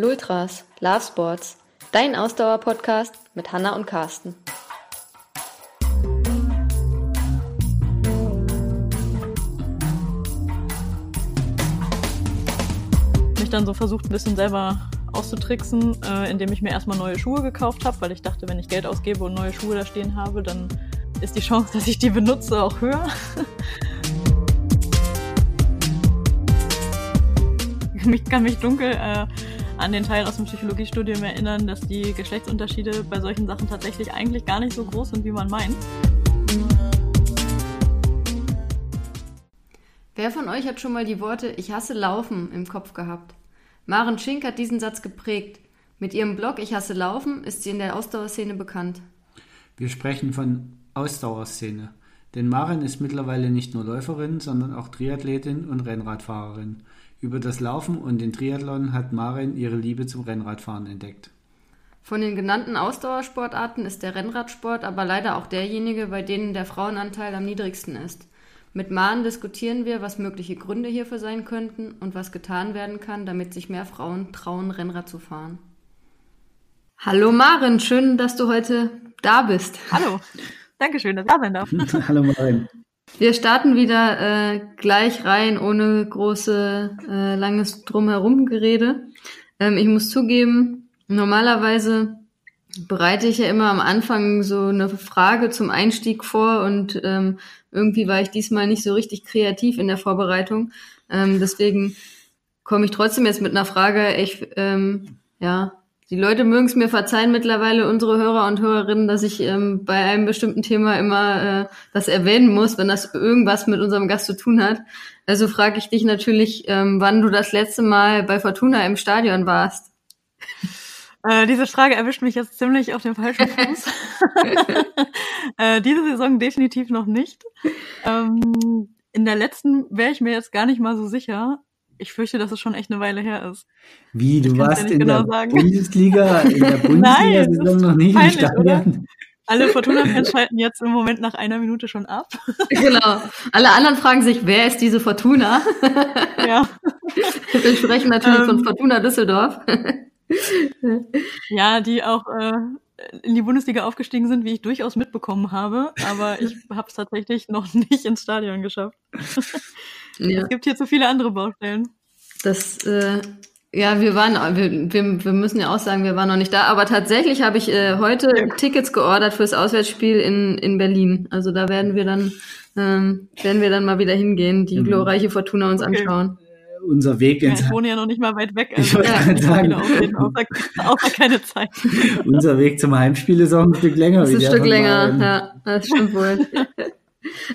Lultras, Love Sports, dein Ausdauer-Podcast mit Hanna und Carsten. Mich dann so versucht, ein bisschen selber auszutricksen, äh, indem ich mir erstmal neue Schuhe gekauft habe, weil ich dachte, wenn ich Geld ausgebe und neue Schuhe da stehen habe, dann ist die Chance, dass ich die benutze, auch höher. ich kann mich dunkel äh, an den Teil aus dem Psychologiestudium erinnern, dass die Geschlechtsunterschiede bei solchen Sachen tatsächlich eigentlich gar nicht so groß sind, wie man meint. Wer von euch hat schon mal die Worte Ich hasse Laufen im Kopf gehabt? Maren Schink hat diesen Satz geprägt. Mit ihrem Blog Ich hasse Laufen ist sie in der Ausdauerszene bekannt. Wir sprechen von Ausdauerszene. Denn Maren ist mittlerweile nicht nur Läuferin, sondern auch Triathletin und Rennradfahrerin. Über das Laufen und den Triathlon hat Maren ihre Liebe zum Rennradfahren entdeckt. Von den genannten Ausdauersportarten ist der Rennradsport aber leider auch derjenige, bei dem der Frauenanteil am niedrigsten ist. Mit Maren diskutieren wir, was mögliche Gründe hierfür sein könnten und was getan werden kann, damit sich mehr Frauen trauen, Rennrad zu fahren. Hallo Maren, schön, dass du heute da bist. Hallo, Dankeschön, dass ich da sein darf. Hallo Maren. Wir starten wieder äh, gleich rein, ohne große, äh, langes Drumherum-Gerede. Ähm, ich muss zugeben, normalerweise bereite ich ja immer am Anfang so eine Frage zum Einstieg vor und ähm, irgendwie war ich diesmal nicht so richtig kreativ in der Vorbereitung. Ähm, deswegen komme ich trotzdem jetzt mit einer Frage. Ich, ähm, ja, die Leute mögen es mir verzeihen mittlerweile, unsere Hörer und Hörerinnen, dass ich ähm, bei einem bestimmten Thema immer äh, das erwähnen muss, wenn das irgendwas mit unserem Gast zu tun hat. Also frage ich dich natürlich, ähm, wann du das letzte Mal bei Fortuna im Stadion warst. Äh, diese Frage erwischt mich jetzt ziemlich auf dem falschen Fuß. äh, diese Saison definitiv noch nicht. Ähm, in der letzten wäre ich mir jetzt gar nicht mal so sicher ich fürchte, dass es schon echt eine Weile her ist. Wie, du warst ja in genau der sagen. Bundesliga, in der Bundesliga-Saison noch nicht peinlich, im Stadion? Alle Fortuna-Fans schalten jetzt im Moment nach einer Minute schon ab. Genau. Alle anderen fragen sich, wer ist diese Fortuna? Ja. Wir sprechen natürlich ähm, von Fortuna Düsseldorf. Ja, die auch äh, in die Bundesliga aufgestiegen sind, wie ich durchaus mitbekommen habe, aber ich habe es tatsächlich noch nicht ins Stadion geschafft. Ja. Es gibt hier zu viele andere Baustellen. Das, äh, ja, wir waren, wir, wir, wir müssen ja auch sagen, wir waren noch nicht da, aber tatsächlich habe ich äh, heute ja. Tickets geordert fürs Auswärtsspiel in, in Berlin. Also da werden wir dann, ähm, werden wir dann mal wieder hingehen, die mhm. glorreiche Fortuna uns okay. anschauen unser Weg ins. Ja, ich wohne ja noch nicht mal weit weg. Also ich wollte sagen. Außer, außer keine Zeit. unser Weg zum Heimspiel ist auch ein Stück länger. Das ist ein Stück länger, ja, das stimmt wohl.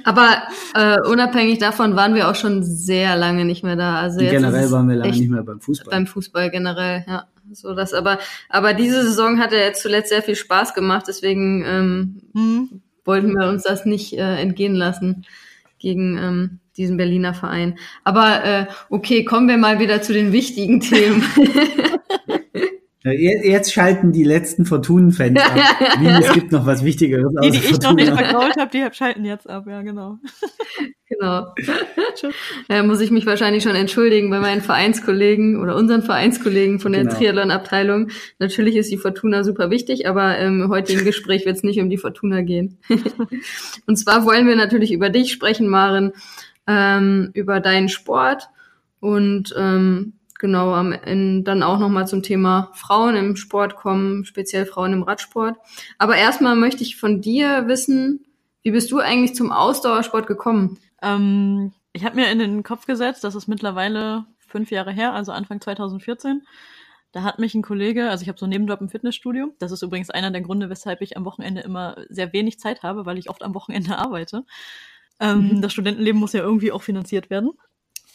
Aber äh, unabhängig davon waren wir auch schon sehr lange nicht mehr da. Also generell waren wir lange nicht mehr beim Fußball. Beim Fußball generell, ja. So das, aber aber diese Saison hat ja jetzt zuletzt sehr viel Spaß gemacht, deswegen ähm, mhm. wollten wir uns das nicht äh, entgehen lassen gegen ähm, diesen Berliner Verein. Aber äh, okay, kommen wir mal wieder zu den wichtigen Themen. Jetzt schalten die letzten Fortunen-Fans ab. Wie, es gibt noch was Wichtigeres. Die, die ich Fortuna. noch nicht vergrault habe, die schalten jetzt ab, ja, genau. Genau. Da muss ich mich wahrscheinlich schon entschuldigen bei meinen Vereinskollegen oder unseren Vereinskollegen von der genau. Triathlon-Abteilung. Natürlich ist die Fortuna super wichtig, aber im heutigen Gespräch wird es nicht um die Fortuna gehen. Und zwar wollen wir natürlich über dich sprechen, Maren, ähm, über deinen Sport und ähm, genau am Ende dann auch nochmal zum Thema Frauen im Sport kommen, speziell Frauen im Radsport. Aber erstmal möchte ich von dir wissen, wie bist du eigentlich zum Ausdauersport gekommen? Ähm, ich habe mir in den Kopf gesetzt, das ist mittlerweile fünf Jahre her, also Anfang 2014. Da hat mich ein Kollege, also ich habe so einen Nebenjob im Fitnessstudio. Das ist übrigens einer der Gründe, weshalb ich am Wochenende immer sehr wenig Zeit habe, weil ich oft am Wochenende arbeite. Ähm, mhm. Das Studentenleben muss ja irgendwie auch finanziert werden.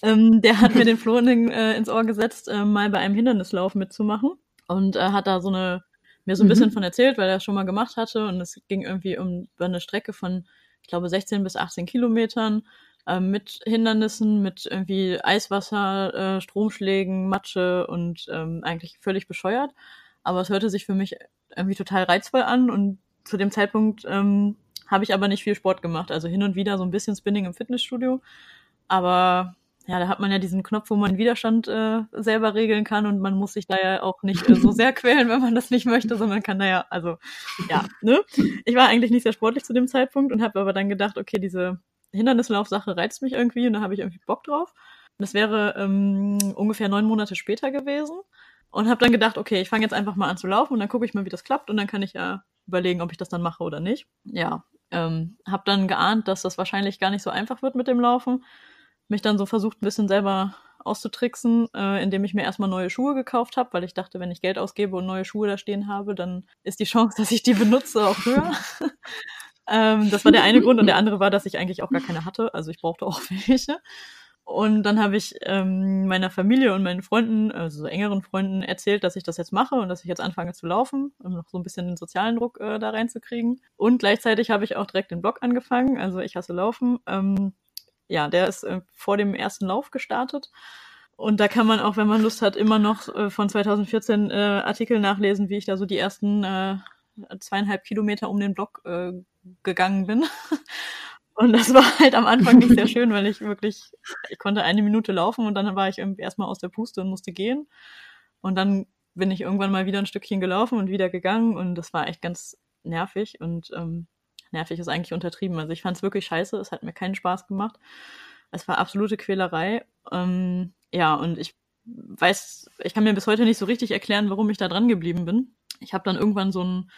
Ähm, der hat mir den Floh in äh, ins Ohr gesetzt, äh, mal bei einem Hindernislauf mitzumachen. Und äh, hat da so eine, mir so ein mhm. bisschen von erzählt, weil er es schon mal gemacht hatte. Und es ging irgendwie um über eine Strecke von, ich glaube, 16 bis 18 Kilometern äh, mit Hindernissen, mit irgendwie Eiswasser, äh, Stromschlägen, Matsche und ähm, eigentlich völlig bescheuert. Aber es hörte sich für mich irgendwie total reizvoll an und zu dem Zeitpunkt ähm, habe ich aber nicht viel Sport gemacht. Also hin und wieder so ein bisschen Spinning im Fitnessstudio. Aber ja, da hat man ja diesen Knopf, wo man Widerstand äh, selber regeln kann und man muss sich da ja auch nicht äh, so sehr quälen, wenn man das nicht möchte, sondern kann da ja, also ja, ne? Ich war eigentlich nicht sehr sportlich zu dem Zeitpunkt und habe aber dann gedacht, okay, diese Hindernislaufsache reizt mich irgendwie und da habe ich irgendwie Bock drauf. Das wäre ähm, ungefähr neun Monate später gewesen und habe dann gedacht, okay, ich fange jetzt einfach mal an zu laufen und dann gucke ich mal, wie das klappt und dann kann ich ja überlegen, ob ich das dann mache oder nicht. Ja, ähm, habe dann geahnt, dass das wahrscheinlich gar nicht so einfach wird mit dem Laufen mich dann so versucht, ein bisschen selber auszutricksen, äh, indem ich mir erstmal neue Schuhe gekauft habe, weil ich dachte, wenn ich Geld ausgebe und neue Schuhe da stehen habe, dann ist die Chance, dass ich die benutze, auch höher. ähm, das war der eine Grund und der andere war, dass ich eigentlich auch gar keine hatte, also ich brauchte auch welche. Und dann habe ich ähm, meiner Familie und meinen Freunden, also so engeren Freunden, erzählt, dass ich das jetzt mache und dass ich jetzt anfange zu laufen, um noch so ein bisschen den sozialen Druck äh, da reinzukriegen. Und gleichzeitig habe ich auch direkt den Blog angefangen, also ich hasse Laufen. Ähm, ja, der ist äh, vor dem ersten Lauf gestartet. Und da kann man auch, wenn man Lust hat, immer noch äh, von 2014 äh, Artikel nachlesen, wie ich da so die ersten äh, zweieinhalb Kilometer um den Block äh, gegangen bin. Und das war halt am Anfang nicht sehr schön, weil ich wirklich, ich konnte eine Minute laufen und dann war ich irgendwie erstmal aus der Puste und musste gehen. Und dann bin ich irgendwann mal wieder ein Stückchen gelaufen und wieder gegangen und das war echt ganz nervig und ähm, nervig ist eigentlich untertrieben. Also ich fand es wirklich scheiße, es hat mir keinen Spaß gemacht. Es war absolute Quälerei. Ähm, ja, und ich weiß, ich kann mir bis heute nicht so richtig erklären, warum ich da dran geblieben bin. Ich habe dann irgendwann so einen,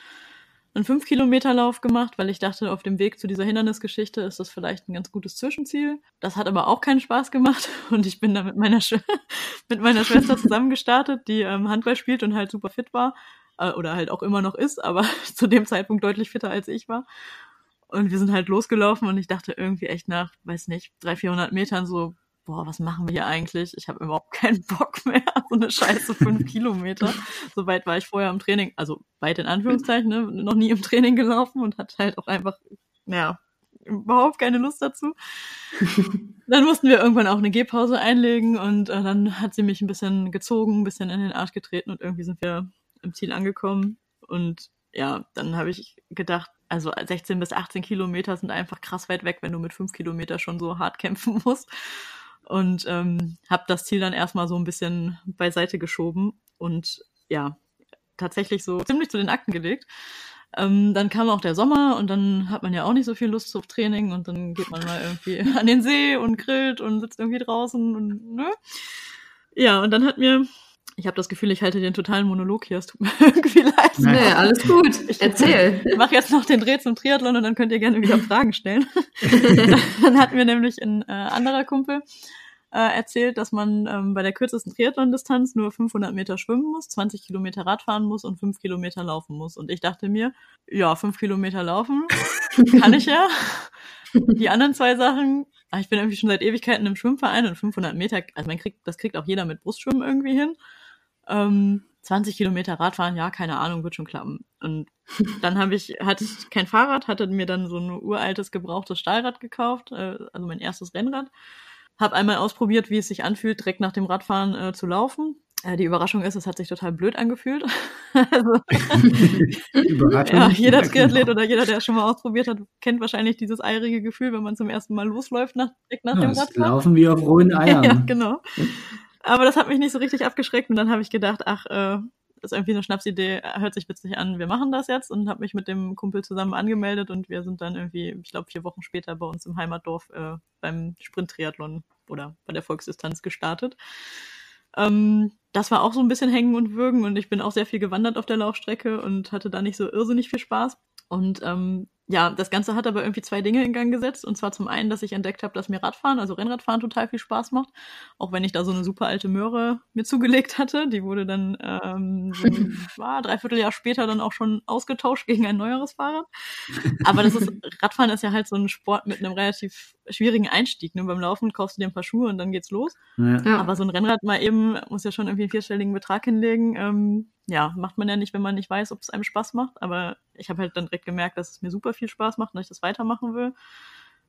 einen 5-Kilometer-Lauf gemacht, weil ich dachte, auf dem Weg zu dieser Hindernisgeschichte ist das vielleicht ein ganz gutes Zwischenziel. Das hat aber auch keinen Spaß gemacht und ich bin da mit meiner, Sch mit meiner Schwester zusammen gestartet, die ähm, Handball spielt und halt super fit war äh, oder halt auch immer noch ist, aber zu dem Zeitpunkt deutlich fitter als ich war. Und wir sind halt losgelaufen und ich dachte irgendwie echt nach, weiß nicht, 300, 400 Metern so, boah, was machen wir hier eigentlich? Ich habe überhaupt keinen Bock mehr. So eine scheiße fünf Kilometer. So weit war ich vorher im Training, also weit in Anführungszeichen, ne? noch nie im Training gelaufen und hatte halt auch einfach, ja, überhaupt keine Lust dazu. dann mussten wir irgendwann auch eine Gehpause einlegen und äh, dann hat sie mich ein bisschen gezogen, ein bisschen in den Arsch getreten und irgendwie sind wir im Ziel angekommen. Und ja, dann habe ich gedacht, also 16 bis 18 Kilometer sind einfach krass weit weg, wenn du mit 5 Kilometer schon so hart kämpfen musst. Und ähm, habe das Ziel dann erstmal so ein bisschen beiseite geschoben und ja, tatsächlich so ziemlich zu den Akten gelegt. Ähm, dann kam auch der Sommer und dann hat man ja auch nicht so viel Lust auf Training und dann geht man mal irgendwie an den See und grillt und sitzt irgendwie draußen und ne? Ja, und dann hat mir ich habe das Gefühl, ich halte den totalen Monolog hier. Es tut mir irgendwie leid. Nee, alles gut. Ich Erzähl. Ich mache jetzt noch den Dreh zum Triathlon und dann könnt ihr gerne wieder Fragen stellen. dann hat mir nämlich ein äh, anderer Kumpel äh, erzählt, dass man ähm, bei der kürzesten Triathlon-Distanz nur 500 Meter schwimmen muss, 20 Kilometer Radfahren muss und 5 Kilometer laufen muss. Und ich dachte mir, ja, 5 Kilometer laufen kann ich ja. Die anderen zwei Sachen, ah, ich bin irgendwie schon seit Ewigkeiten im Schwimmverein und 500 Meter, also man kriegt, das kriegt auch jeder mit Brustschwimmen irgendwie hin. Ähm, 20 Kilometer Radfahren, ja, keine Ahnung, wird schon klappen. Und dann habe ich, hatte ich kein Fahrrad, hatte mir dann so ein uraltes, gebrauchtes Stahlrad gekauft, äh, also mein erstes Rennrad. Habe einmal ausprobiert, wie es sich anfühlt, direkt nach dem Radfahren äh, zu laufen. Äh, die Überraschung ist, es hat sich total blöd angefühlt. also. Ja, jeder Triathlet oder jeder, der es schon mal ausprobiert hat, kennt wahrscheinlich dieses eierige Gefühl, wenn man zum ersten Mal losläuft nach, direkt nach ja, dem Radfahren. Laufen wie auf rohen Eiern. ja, genau. Aber das hat mich nicht so richtig abgeschreckt und dann habe ich gedacht, ach, äh, ist irgendwie eine Schnapsidee, hört sich witzig an, wir machen das jetzt und habe mich mit dem Kumpel zusammen angemeldet und wir sind dann irgendwie, ich glaube, vier Wochen später bei uns im Heimatdorf äh, beim Sprint-Triathlon oder bei der Volksdistanz gestartet. Ähm, das war auch so ein bisschen Hängen und Würgen und ich bin auch sehr viel gewandert auf der Laufstrecke und hatte da nicht so irrsinnig viel Spaß. Und ähm, ja, das Ganze hat aber irgendwie zwei Dinge in Gang gesetzt. Und zwar zum einen, dass ich entdeckt habe, dass mir Radfahren, also Rennradfahren, total viel Spaß macht. Auch wenn ich da so eine super alte Möhre mir zugelegt hatte. Die wurde dann ähm, so ein ah, Dreivierteljahr später dann auch schon ausgetauscht gegen ein neueres Fahrrad. Aber das ist, Radfahren ist ja halt so ein Sport mit einem relativ schwierigen Einstieg. Ne? Beim Laufen kaufst du dir ein paar Schuhe und dann geht's los. Ja. Aber so ein Rennrad mal eben muss ja schon irgendwie einen vierstelligen Betrag hinlegen. Ähm, ja, macht man ja nicht, wenn man nicht weiß, ob es einem Spaß macht. Aber ich habe halt dann direkt gemerkt, dass es mir super viel Spaß macht und ich das weitermachen will.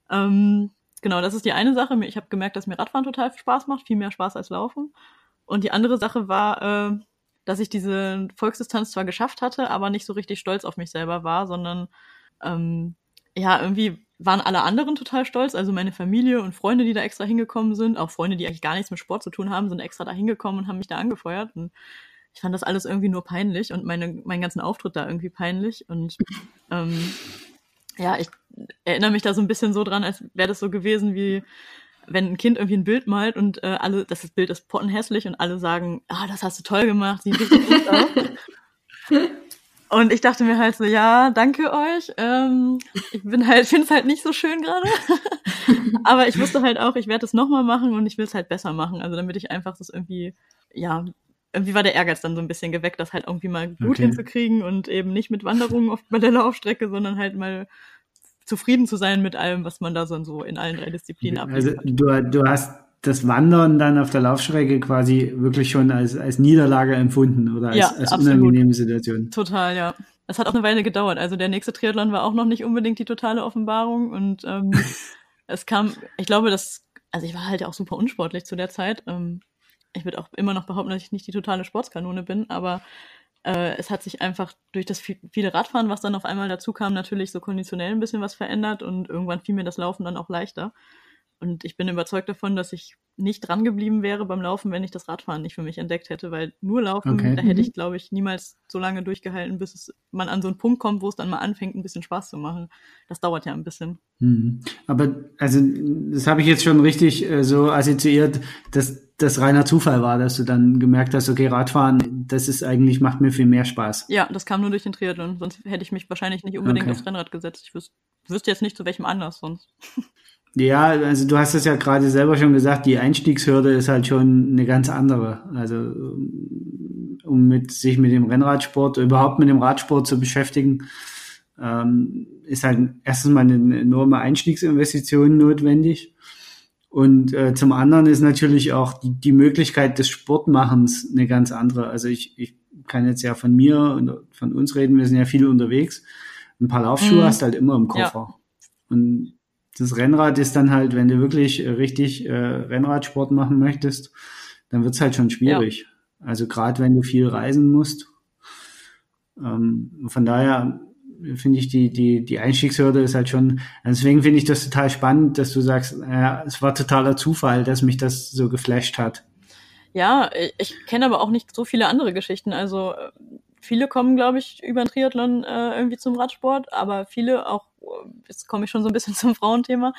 Ähm, genau, das ist die eine Sache. Ich habe gemerkt, dass mir Radfahren total Spaß macht, viel mehr Spaß als Laufen. Und die andere Sache war, äh, dass ich diese Volksdistanz zwar geschafft hatte, aber nicht so richtig stolz auf mich selber war, sondern ähm, ja, irgendwie waren alle anderen total stolz, also meine Familie und Freunde, die da extra hingekommen sind, auch Freunde, die eigentlich gar nichts mit Sport zu tun haben, sind extra da hingekommen und haben mich da angefeuert. Und ich fand das alles irgendwie nur peinlich und meine, meinen ganzen Auftritt da irgendwie peinlich. Und ähm, ja, ich erinnere mich da so ein bisschen so dran, als wäre das so gewesen wie wenn ein Kind irgendwie ein Bild malt und äh, alle, das Bild ist pottenhässlich und alle sagen, ah, das hast du toll gemacht, sieht richtig gut aus. Und ich dachte mir halt so, ja, danke euch. Ähm, ich bin halt, finde es halt nicht so schön gerade. Aber ich wusste halt auch, ich werde es nochmal machen und ich will es halt besser machen. Also damit ich einfach das irgendwie, ja, irgendwie war der Ehrgeiz dann so ein bisschen geweckt, das halt irgendwie mal gut okay. hinzukriegen und eben nicht mit Wanderungen auf, bei der Laufstrecke, sondern halt mal zufrieden zu sein mit allem, was man da so in allen drei Disziplinen abliefert. Also du, du hast das Wandern dann auf der Laufstrecke quasi wirklich schon als, als Niederlage empfunden oder als, ja, als unangenehme Situation. Total, ja. Es hat auch eine Weile gedauert. Also der nächste Triathlon war auch noch nicht unbedingt die totale Offenbarung und ähm, es kam, ich glaube, das, also ich war halt auch super unsportlich zu der Zeit. Ähm, ich würde auch immer noch behaupten, dass ich nicht die totale Sportskanone bin, aber äh, es hat sich einfach durch das viele Radfahren, was dann auf einmal dazu kam, natürlich so konditionell ein bisschen was verändert und irgendwann fiel mir das Laufen dann auch leichter. Und ich bin überzeugt davon, dass ich nicht dran geblieben wäre beim Laufen, wenn ich das Radfahren nicht für mich entdeckt hätte, weil nur Laufen, okay. da hätte ich, glaube ich, niemals so lange durchgehalten, bis es, man an so einen Punkt kommt, wo es dann mal anfängt, ein bisschen Spaß zu machen. Das dauert ja ein bisschen. Mhm. Aber also das habe ich jetzt schon richtig äh, so assoziiert, dass das reiner Zufall war, dass du dann gemerkt hast, okay, Radfahren, das ist eigentlich, macht mir viel mehr Spaß. Ja, das kam nur durch den Triathlon, sonst hätte ich mich wahrscheinlich nicht unbedingt okay. aufs Rennrad gesetzt. Ich wüs wüsste jetzt nicht, zu welchem Anlass sonst. Ja, also du hast es ja gerade selber schon gesagt, die Einstiegshürde ist halt schon eine ganz andere. Also um mit sich mit dem Rennradsport, überhaupt mit dem Radsport zu beschäftigen, ähm, ist halt erstens mal eine enorme Einstiegsinvestition notwendig. Und äh, zum anderen ist natürlich auch die, die Möglichkeit des Sportmachens eine ganz andere. Also ich, ich kann jetzt ja von mir und von uns reden, wir sind ja viel unterwegs. Ein paar Laufschuhe mhm. hast halt immer im Koffer. Ja. Und das Rennrad ist dann halt, wenn du wirklich äh, richtig äh, Rennradsport machen möchtest, dann wird's halt schon schwierig. Ja. Also gerade wenn du viel reisen musst. Ähm, von daher finde ich die, die, die Einstiegshürde ist halt schon, deswegen finde ich das total spannend, dass du sagst, ja, es war totaler Zufall, dass mich das so geflasht hat. Ja, ich kenne aber auch nicht so viele andere Geschichten. Also äh, viele kommen, glaube ich, über den Triathlon äh, irgendwie zum Radsport, aber viele auch, jetzt komme ich schon so ein bisschen zum Frauenthema,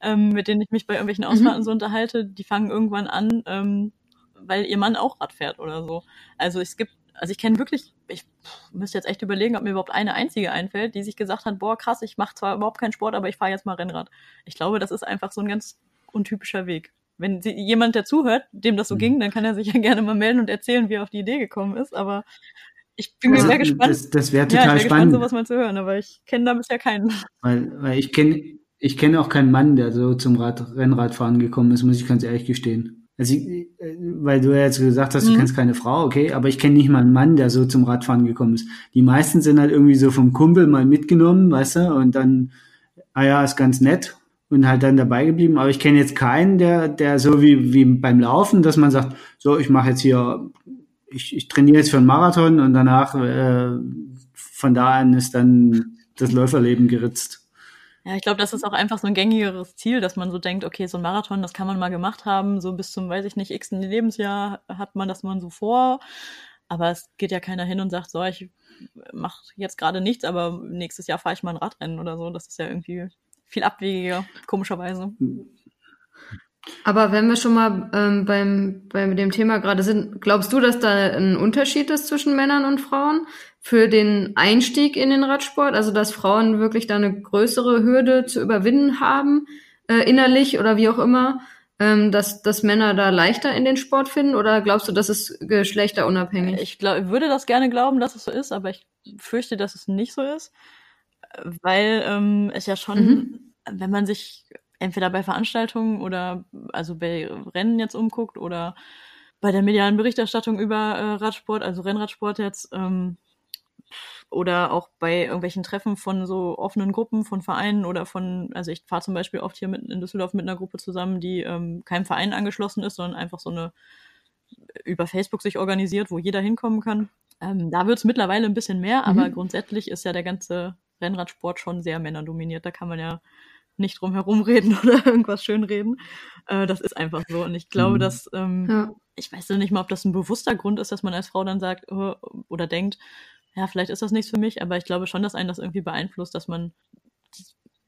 ähm, mit denen ich mich bei irgendwelchen mhm. Ausfahrten mhm. so unterhalte, die fangen irgendwann an, ähm, weil ihr Mann auch Rad fährt oder so. Also es gibt also ich kenne wirklich, ich müsste jetzt echt überlegen, ob mir überhaupt eine einzige einfällt, die sich gesagt hat, boah, krass, ich mache zwar überhaupt keinen Sport, aber ich fahre jetzt mal Rennrad. Ich glaube, das ist einfach so ein ganz untypischer Weg. Wenn sie, jemand, der zuhört, dem das so mhm. ging, dann kann er sich ja gerne mal melden und erzählen, wie er auf die Idee gekommen ist. Aber ich bin also, sehr gespannt. Das, das wäre total ja, ich wär spannend. sowas mal zu hören, aber ich kenne da bisher keinen. Weil, weil ich kenne ich kenne auch keinen Mann, der so zum Rad, Rennradfahren gekommen ist, muss ich ganz ehrlich gestehen. Also, ich, weil du ja jetzt gesagt hast, du mhm. kennst keine Frau, okay, aber ich kenne nicht mal einen Mann, der so zum Radfahren gekommen ist. Die meisten sind halt irgendwie so vom Kumpel mal mitgenommen, weißt du, und dann, ah ja, ist ganz nett und halt dann dabei geblieben. Aber ich kenne jetzt keinen, der, der so wie, wie beim Laufen, dass man sagt, so, ich mache jetzt hier, ich, ich trainiere jetzt für einen Marathon und danach äh, von da an ist dann das Läuferleben geritzt. Ja, ich glaube, das ist auch einfach so ein gängigeres Ziel, dass man so denkt, okay, so ein Marathon, das kann man mal gemacht haben, so bis zum, weiß ich nicht, x Lebensjahr hat man das man so vor. Aber es geht ja keiner hin und sagt, so, ich mache jetzt gerade nichts, aber nächstes Jahr fahre ich mal ein Radrennen oder so. Das ist ja irgendwie viel abwegiger, komischerweise. Aber wenn wir schon mal ähm, beim, beim dem Thema gerade sind, glaubst du, dass da ein Unterschied ist zwischen Männern und Frauen? für den Einstieg in den Radsport, also dass Frauen wirklich da eine größere Hürde zu überwinden haben, äh, innerlich oder wie auch immer, ähm, dass, dass Männer da leichter in den Sport finden oder glaubst du, das ist geschlechterunabhängig? Ich glaub, würde das gerne glauben, dass es so ist, aber ich fürchte, dass es nicht so ist, weil ähm, es ja schon, mhm. wenn man sich entweder bei Veranstaltungen oder also bei Rennen jetzt umguckt oder bei der medialen Berichterstattung über äh, Radsport, also Rennradsport jetzt, ähm, oder auch bei irgendwelchen Treffen von so offenen Gruppen, von Vereinen oder von, also ich fahre zum Beispiel oft hier mit, in Düsseldorf mit einer Gruppe zusammen, die ähm, keinem Verein angeschlossen ist, sondern einfach so eine über Facebook sich organisiert, wo jeder hinkommen kann. Ähm, da wird es mittlerweile ein bisschen mehr, aber mhm. grundsätzlich ist ja der ganze Rennradsport schon sehr männerdominiert. Da kann man ja nicht drum herum reden oder irgendwas schönreden. Äh, das ist einfach so. Und ich glaube, mhm. dass, ähm, ja. ich weiß ja nicht mal, ob das ein bewusster Grund ist, dass man als Frau dann sagt oh, oder denkt, ja, vielleicht ist das nichts für mich, aber ich glaube schon, dass einen das irgendwie beeinflusst, dass man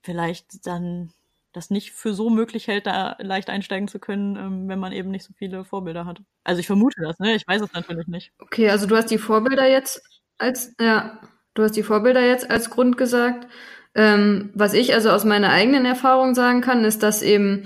vielleicht dann das nicht für so möglich hält, da leicht einsteigen zu können, ähm, wenn man eben nicht so viele Vorbilder hat. Also ich vermute das, ne? Ich weiß es natürlich nicht. Okay, also du hast die Vorbilder jetzt als, ja, du hast die Vorbilder jetzt als Grund gesagt. Ähm, was ich also aus meiner eigenen Erfahrung sagen kann, ist, dass eben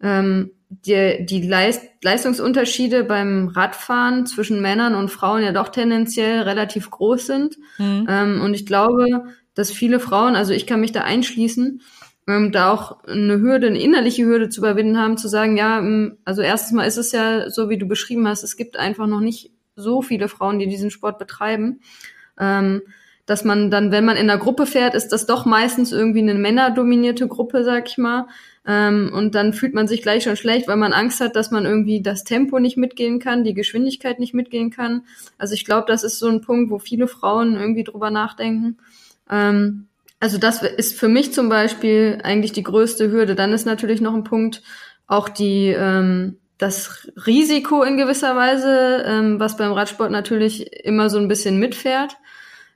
ähm, die, die Leist Leistungsunterschiede beim Radfahren zwischen Männern und Frauen ja doch tendenziell relativ groß sind. Mhm. Ähm, und ich glaube, dass viele Frauen, also ich kann mich da einschließen, ähm, da auch eine Hürde, eine innerliche Hürde zu überwinden haben, zu sagen, ja, ähm, also erstens mal ist es ja so, wie du beschrieben hast, es gibt einfach noch nicht so viele Frauen, die diesen Sport betreiben. Ähm, dass man dann, wenn man in einer Gruppe fährt, ist das doch meistens irgendwie eine männerdominierte Gruppe, sag ich mal. Ähm, und dann fühlt man sich gleich schon schlecht, weil man Angst hat, dass man irgendwie das Tempo nicht mitgehen kann, die Geschwindigkeit nicht mitgehen kann. Also ich glaube, das ist so ein Punkt, wo viele Frauen irgendwie drüber nachdenken. Ähm, also das ist für mich zum Beispiel eigentlich die größte Hürde. Dann ist natürlich noch ein Punkt auch die ähm, das Risiko in gewisser Weise, ähm, was beim Radsport natürlich immer so ein bisschen mitfährt.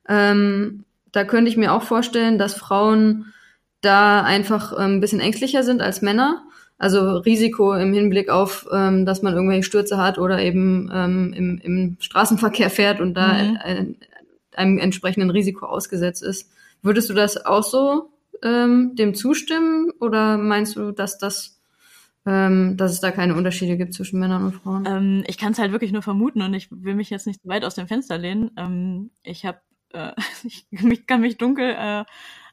Ähm, da könnte ich mir auch vorstellen, dass Frauen da einfach ähm, ein bisschen ängstlicher sind als Männer. Also Risiko im Hinblick auf, ähm, dass man irgendwelche Stürze hat oder eben ähm, im, im Straßenverkehr fährt und da mhm. ein, einem entsprechenden Risiko ausgesetzt ist. Würdest du das auch so ähm, dem zustimmen oder meinst du, dass das ähm, dass es da keine Unterschiede gibt zwischen Männern und Frauen? Ähm, ich kann es halt wirklich nur vermuten und ich will mich jetzt nicht weit aus dem Fenster lehnen. Ähm, ich habe, äh, ich kann mich dunkel äh,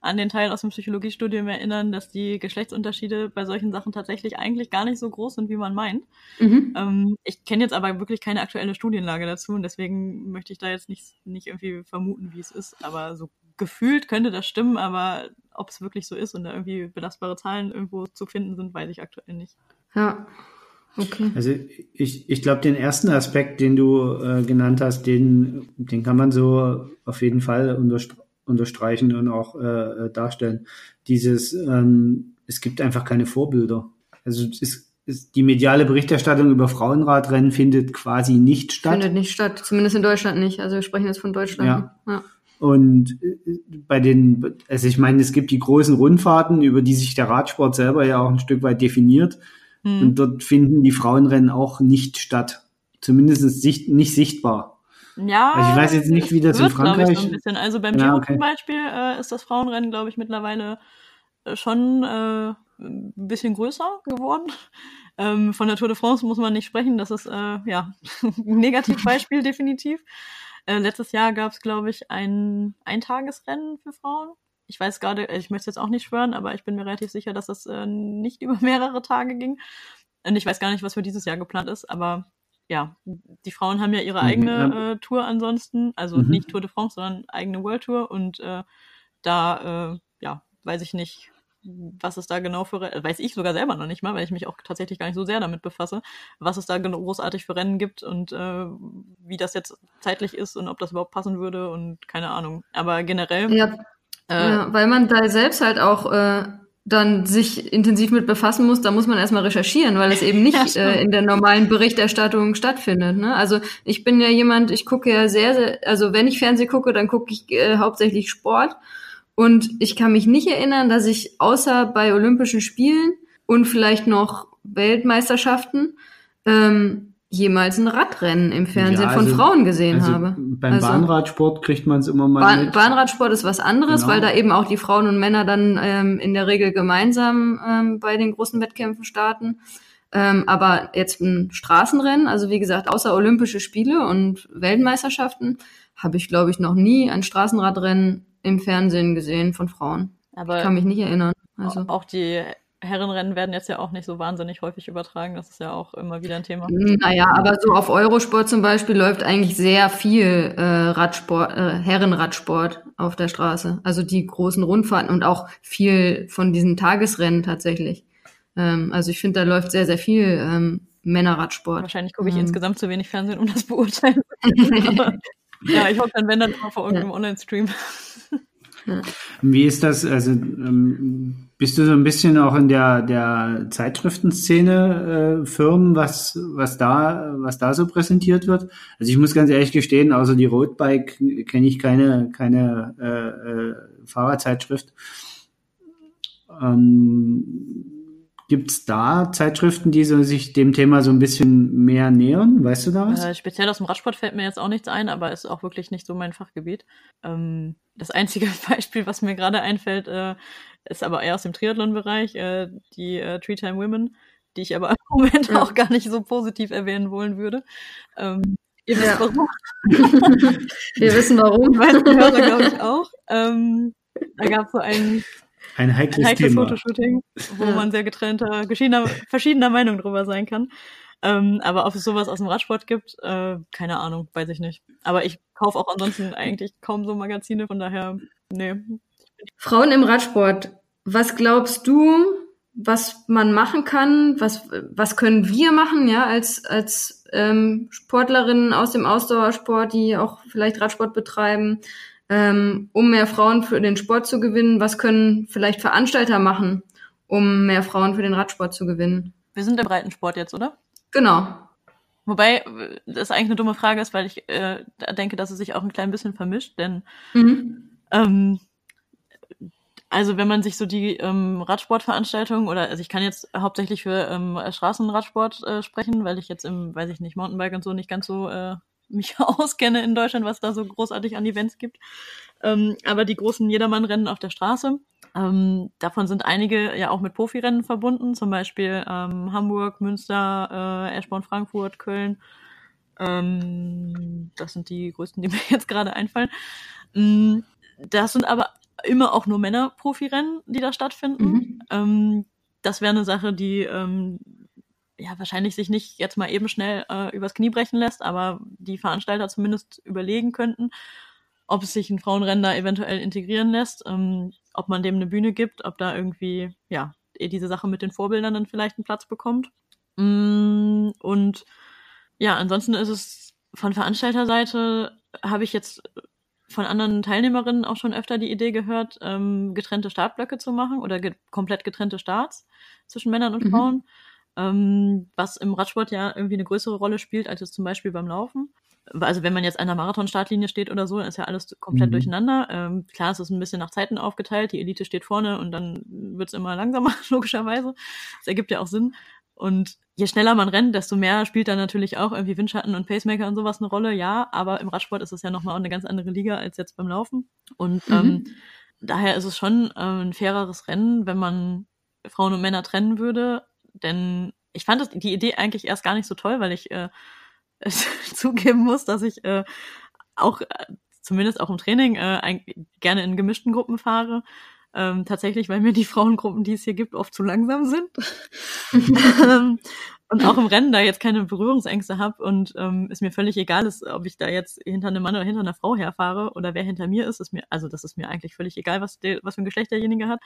an den Teil aus dem Psychologiestudium erinnern, dass die Geschlechtsunterschiede bei solchen Sachen tatsächlich eigentlich gar nicht so groß sind, wie man meint. Mhm. Ähm, ich kenne jetzt aber wirklich keine aktuelle Studienlage dazu und deswegen möchte ich da jetzt nicht, nicht irgendwie vermuten, wie es ist. Aber so gefühlt könnte das stimmen, aber ob es wirklich so ist und da irgendwie belastbare Zahlen irgendwo zu finden sind, weiß ich aktuell nicht. Ja. Okay. Also ich, ich glaube, den ersten Aspekt, den du äh, genannt hast, den, den kann man so auf jeden Fall unterstreichen und auch äh, darstellen. Dieses, ähm, es gibt einfach keine Vorbilder. Also es ist, ist, die mediale Berichterstattung über Frauenradrennen findet quasi nicht statt. Findet nicht statt, zumindest in Deutschland nicht. Also wir sprechen jetzt von Deutschland. Ja. ja. Und äh, bei den, also ich meine, es gibt die großen Rundfahrten, über die sich der Radsport selber ja auch ein Stück weit definiert. Hm. Und dort finden die Frauenrennen auch nicht statt. Zumindest sicht, nicht sichtbar. Ja. Also ich weiß jetzt nicht, wie das in Frankreich. Ich, so ein bisschen. Also beim ja, Giro okay. zum Beispiel äh, ist das Frauenrennen, glaube ich, mittlerweile äh, schon äh, ein bisschen größer geworden. Ähm, von der Tour de France muss man nicht sprechen. Das ist äh, ja ein Negativbeispiel definitiv. Äh, letztes Jahr gab es, glaube ich, ein Eintagesrennen für Frauen. Ich weiß gerade, ich möchte jetzt auch nicht schwören, aber ich bin mir relativ sicher, dass das äh, nicht über mehrere Tage ging. Und ich weiß gar nicht, was für dieses Jahr geplant ist, aber ja, die Frauen haben ja ihre mhm, eigene äh, Tour ansonsten, also mhm. nicht Tour de France, sondern eigene World Tour und äh, da, äh, ja, weiß ich nicht, was es da genau für, weiß ich sogar selber noch nicht mal, weil ich mich auch tatsächlich gar nicht so sehr damit befasse, was es da großartig für Rennen gibt und äh, wie das jetzt zeitlich ist und ob das überhaupt passen würde und keine Ahnung. Aber generell. Ja, äh, ja weil man da selbst halt auch äh, dann sich intensiv mit befassen muss, da muss man erstmal recherchieren, weil es eben nicht ja, äh, in der normalen Berichterstattung stattfindet. Ne? Also ich bin ja jemand, ich gucke ja sehr, sehr, also wenn ich Fernseh gucke, dann gucke ich äh, hauptsächlich Sport. Und ich kann mich nicht erinnern, dass ich außer bei Olympischen Spielen und vielleicht noch Weltmeisterschaften ähm, jemals ein Radrennen im Fernsehen ja, also, von Frauen gesehen also habe. Beim also, Bahnradsport kriegt man es immer mal Bahn, mit. Bahnradsport ist was anderes, genau. weil da eben auch die Frauen und Männer dann ähm, in der Regel gemeinsam ähm, bei den großen Wettkämpfen starten. Ähm, aber jetzt ein Straßenrennen, also wie gesagt, außer Olympische Spiele und Weltmeisterschaften, habe ich, glaube ich, noch nie ein Straßenradrennen im Fernsehen gesehen von Frauen. Aber ich kann mich nicht erinnern. Also. Auch die Herrenrennen werden jetzt ja auch nicht so wahnsinnig häufig übertragen. Das ist ja auch immer wieder ein Thema. Naja, aber so auf Eurosport zum Beispiel läuft eigentlich sehr viel äh, Radsport, äh, Herrenradsport auf der Straße. Also die großen Rundfahrten und auch viel von diesen Tagesrennen tatsächlich. Ähm, also ich finde, da läuft sehr, sehr viel ähm, Männerradsport. Wahrscheinlich gucke ich ähm. insgesamt zu wenig Fernsehen, um das beurteilen zu können. ja, ich hoffe dann, wenn dann immer vor irgendeinem ja. Online-Stream. Ja. Wie ist das? Also ähm, Bist du so ein bisschen auch in der, der Zeitschriftenszene äh, Firmen, was, was, da, was da so präsentiert wird? Also ich muss ganz ehrlich gestehen, außer die Roadbike kenne ich keine, keine äh, äh, Fahrradzeitschrift. Ähm, Gibt es da Zeitschriften, die so sich dem Thema so ein bisschen mehr nähern? Weißt du da was? Äh, speziell aus dem Radsport fällt mir jetzt auch nichts ein, aber ist auch wirklich nicht so mein Fachgebiet. Ähm, das einzige Beispiel, was mir gerade einfällt, äh, ist aber eher aus dem Triathlon-Bereich, äh, die äh, Three Time Women, die ich aber im Moment ja. auch gar nicht so positiv erwähnen wollen würde. Ähm, ihr wisst ja. warum. Wir wissen warum. Weißt du, glaube ich auch. Ähm, da gab es so einen ein heikles, ein heikles Thema. Fotoshooting, wo man sehr getrennter, verschiedener Meinung drüber sein kann. Ähm, aber ob es sowas aus dem Radsport gibt, äh, keine Ahnung, weiß ich nicht. Aber ich kaufe auch ansonsten eigentlich kaum so Magazine, von daher, nee. Frauen im Radsport, was glaubst du, was man machen kann? Was, was können wir machen, ja, als, als ähm, Sportlerinnen aus dem Ausdauersport, die auch vielleicht Radsport betreiben? ähm, um mehr Frauen für den Sport zu gewinnen? Was können vielleicht Veranstalter machen, um mehr Frauen für den Radsport zu gewinnen? Wir sind im Breitensport jetzt, oder? Genau. Wobei das eigentlich eine dumme Frage ist, weil ich äh, denke, dass es sich auch ein klein bisschen vermischt, denn mhm. ähm, also wenn man sich so die ähm, Radsportveranstaltungen oder also ich kann jetzt hauptsächlich für ähm, Straßenradsport äh, sprechen, weil ich jetzt im, weiß ich nicht, Mountainbike und so nicht ganz so äh, mich auskenne in Deutschland, was da so großartig an Events gibt. Ähm, aber die großen Jedermann-Rennen auf der Straße, ähm, davon sind einige ja auch mit Profirennen verbunden, zum Beispiel ähm, Hamburg, Münster, äh, Eschborn, Frankfurt, Köln. Ähm, das sind die größten, die mir jetzt gerade einfallen. Ähm, das sind aber immer auch nur Männer-Profirennen, die da stattfinden. Mhm. Ähm, das wäre eine Sache, die ähm, ja wahrscheinlich sich nicht jetzt mal eben schnell äh, übers Knie brechen lässt, aber die Veranstalter zumindest überlegen könnten, ob es sich ein Frauenrennen da eventuell integrieren lässt, ähm, ob man dem eine Bühne gibt, ob da irgendwie, ja, eh diese Sache mit den Vorbildern dann vielleicht einen Platz bekommt. Mm, und ja, ansonsten ist es von Veranstalterseite, habe ich jetzt von anderen Teilnehmerinnen auch schon öfter die Idee gehört, ähm, getrennte Startblöcke zu machen oder ge komplett getrennte Starts zwischen Männern und mhm. Frauen ähm, was im Radsport ja irgendwie eine größere Rolle spielt als es zum Beispiel beim Laufen. Also wenn man jetzt an der Marathon-Startlinie steht oder so, dann ist ja alles komplett mhm. durcheinander. Ähm, klar, es ist ein bisschen nach Zeiten aufgeteilt. Die Elite steht vorne und dann wird's immer langsamer, logischerweise. Das ergibt ja auch Sinn. Und je schneller man rennt, desto mehr spielt da natürlich auch irgendwie Windschatten und Pacemaker und sowas eine Rolle, ja. Aber im Radsport ist es ja nochmal eine ganz andere Liga als jetzt beim Laufen. Und mhm. ähm, daher ist es schon äh, ein faireres Rennen, wenn man Frauen und Männer trennen würde. Denn ich fand das, die Idee eigentlich erst gar nicht so toll, weil ich äh, zugeben muss, dass ich äh, auch, äh, zumindest auch im Training, äh, gerne in gemischten Gruppen fahre. Ähm, tatsächlich, weil mir die Frauengruppen, die es hier gibt, oft zu langsam sind. Ähm, und auch im Rennen da jetzt keine Berührungsängste habe und ähm, es mir völlig egal ist, ob ich da jetzt hinter einem Mann oder hinter einer Frau herfahre oder wer hinter mir ist, ist mir, also das ist mir eigentlich völlig egal, was, der, was für ein Geschlecht derjenige hat.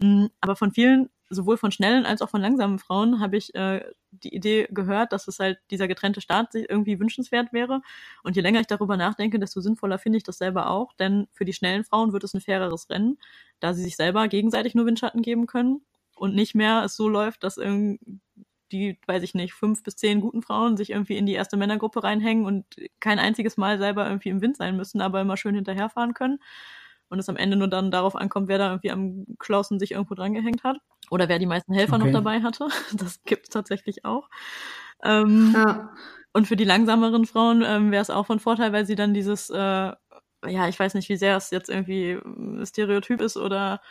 Mm, aber von vielen, sowohl von schnellen als auch von langsamen Frauen, habe ich äh, die Idee gehört, dass es halt dieser getrennte Staat irgendwie wünschenswert wäre. Und je länger ich darüber nachdenke, desto sinnvoller finde ich das selber auch. Denn für die schnellen Frauen wird es ein faireres Rennen, da sie sich selber gegenseitig nur Windschatten geben können und nicht mehr es so läuft, dass irgendwie die, weiß ich nicht, fünf bis zehn guten Frauen sich irgendwie in die erste Männergruppe reinhängen und kein einziges Mal selber irgendwie im Wind sein müssen, aber immer schön hinterherfahren können und es am Ende nur dann darauf ankommt, wer da irgendwie am Klausen sich irgendwo drangehängt hat oder wer die meisten Helfer okay. noch dabei hatte. Das gibt es tatsächlich auch. Ähm, ja. Und für die langsameren Frauen ähm, wäre es auch von Vorteil, weil sie dann dieses, äh, ja, ich weiß nicht, wie sehr es jetzt irgendwie Stereotyp ist oder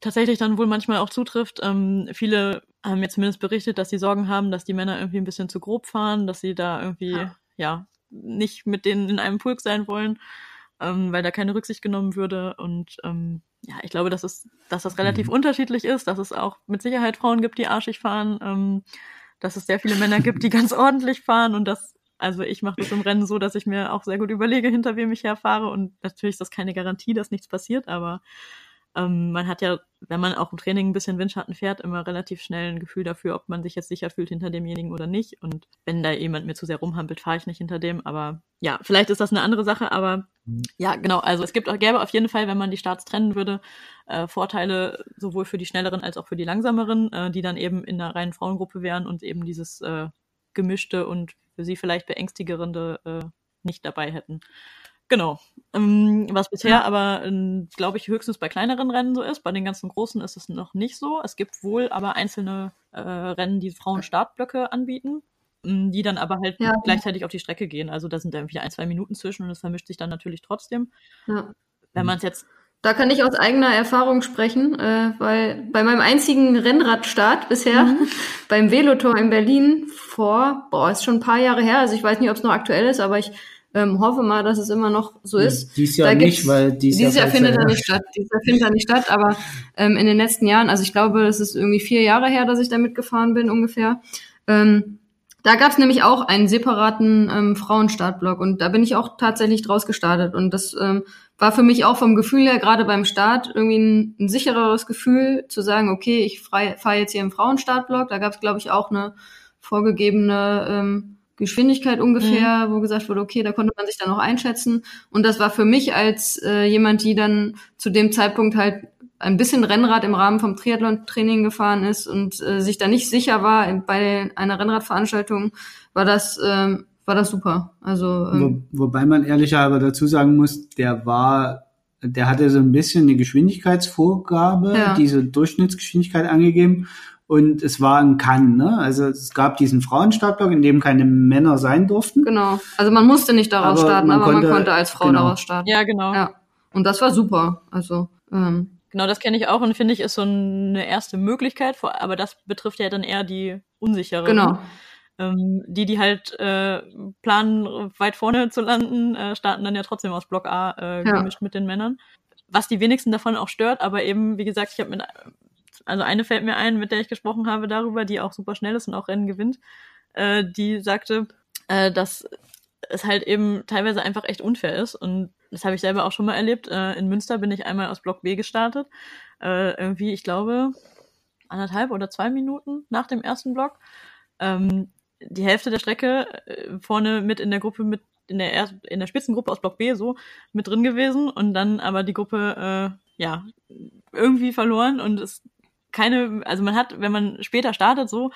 tatsächlich dann wohl manchmal auch zutrifft. Ähm, viele haben jetzt zumindest berichtet, dass sie Sorgen haben, dass die Männer irgendwie ein bisschen zu grob fahren, dass sie da irgendwie, ja, ja nicht mit denen in einem Pulk sein wollen ähm, weil da keine Rücksicht genommen würde. Und ähm, ja, ich glaube, dass, es, dass das relativ mhm. unterschiedlich ist, dass es auch mit Sicherheit Frauen gibt, die arschig fahren, ähm, dass es sehr viele Männer gibt, die ganz ordentlich fahren und dass also ich mache das im Rennen so, dass ich mir auch sehr gut überlege, hinter wem ich herfahre. Und natürlich ist das keine Garantie, dass nichts passiert, aber ähm, man hat ja, wenn man auch im Training ein bisschen Windschatten fährt, immer relativ schnell ein Gefühl dafür, ob man sich jetzt sicher fühlt hinter demjenigen oder nicht. Und wenn da jemand mir zu sehr rumhampelt, fahre ich nicht hinter dem. Aber ja, vielleicht ist das eine andere Sache, aber Ja, genau. Also es gibt, gäbe auf jeden Fall, wenn man die Starts trennen würde, äh, Vorteile sowohl für die schnelleren als auch für die langsameren, äh, die dann eben in einer reinen Frauengruppe wären und eben dieses äh, gemischte und für sie vielleicht beängstigende äh, nicht dabei hätten. Genau. Ähm, was bisher aber, ähm, glaube ich, höchstens bei kleineren Rennen so ist. Bei den ganzen großen ist es noch nicht so. Es gibt wohl aber einzelne äh, Rennen, die Frauen Startblöcke anbieten, ähm, die dann aber halt ja. gleichzeitig auf die Strecke gehen. Also da sind dann irgendwie ein, zwei Minuten zwischen und es vermischt sich dann natürlich trotzdem. Ja. Wenn man es jetzt da kann ich aus eigener Erfahrung sprechen, äh, weil bei meinem einzigen Rennradstart bisher mhm. beim Velotor in Berlin vor, boah, ist schon ein paar Jahre her, also ich weiß nicht, ob es noch aktuell ist, aber ich ähm, hoffe mal, dass es immer noch so ist. Dies Jahr nicht, weil dies dieses Jahr findet er nicht statt. Dieses Jahr findet er nicht statt, aber ähm, in den letzten Jahren, also ich glaube, es ist irgendwie vier Jahre her, dass ich da mitgefahren bin ungefähr. Ähm, da gab es nämlich auch einen separaten ähm, Frauenstartblock und da bin ich auch tatsächlich draus gestartet und das ähm, war für mich auch vom Gefühl her gerade beim Start irgendwie ein, ein sichereres Gefühl zu sagen, okay, ich fahre jetzt hier im Frauenstartblock. Da gab es glaube ich auch eine vorgegebene ähm, Geschwindigkeit ungefähr, mhm. wo gesagt wurde, okay, da konnte man sich dann auch einschätzen. Und das war für mich als äh, jemand, die dann zu dem Zeitpunkt halt ein bisschen Rennrad im Rahmen vom Triathlon-Training gefahren ist und äh, sich da nicht sicher war bei einer Rennradveranstaltung, war das ähm, war das super. Also ähm, Wo, wobei man ehrlicherweise dazu sagen muss, der war, der hatte so ein bisschen eine Geschwindigkeitsvorgabe, ja. diese Durchschnittsgeschwindigkeit angegeben und es war ein Kann, ne? Also es gab diesen Frauenstartblock, in dem keine Männer sein durften. Genau. Also man musste nicht daraus aber starten, man aber konnte, man konnte als Frau genau. daraus starten. Ja, genau. Ja. Und das war super. Also ähm, Genau, das kenne ich auch und finde ich ist so eine erste Möglichkeit, aber das betrifft ja dann eher die unsichere. Genau. Ähm, die, die halt äh, planen, weit vorne zu landen, äh, starten dann ja trotzdem aus Block A äh, ja. gemischt mit den Männern. Was die wenigsten davon auch stört, aber eben, wie gesagt, ich habe mit, also eine fällt mir ein, mit der ich gesprochen habe darüber, die auch super schnell ist und auch Rennen gewinnt, äh, die sagte, äh, dass es halt eben teilweise einfach echt unfair ist und das habe ich selber auch schon mal erlebt. Äh, in Münster bin ich einmal aus Block B gestartet. Äh, irgendwie, ich glaube, anderthalb oder zwei Minuten nach dem ersten Block. Ähm, die Hälfte der Strecke äh, vorne mit in der Gruppe mit in der er in der Spitzengruppe aus Block B so mit drin gewesen und dann aber die Gruppe äh, ja irgendwie verloren und es keine also man hat wenn man später startet so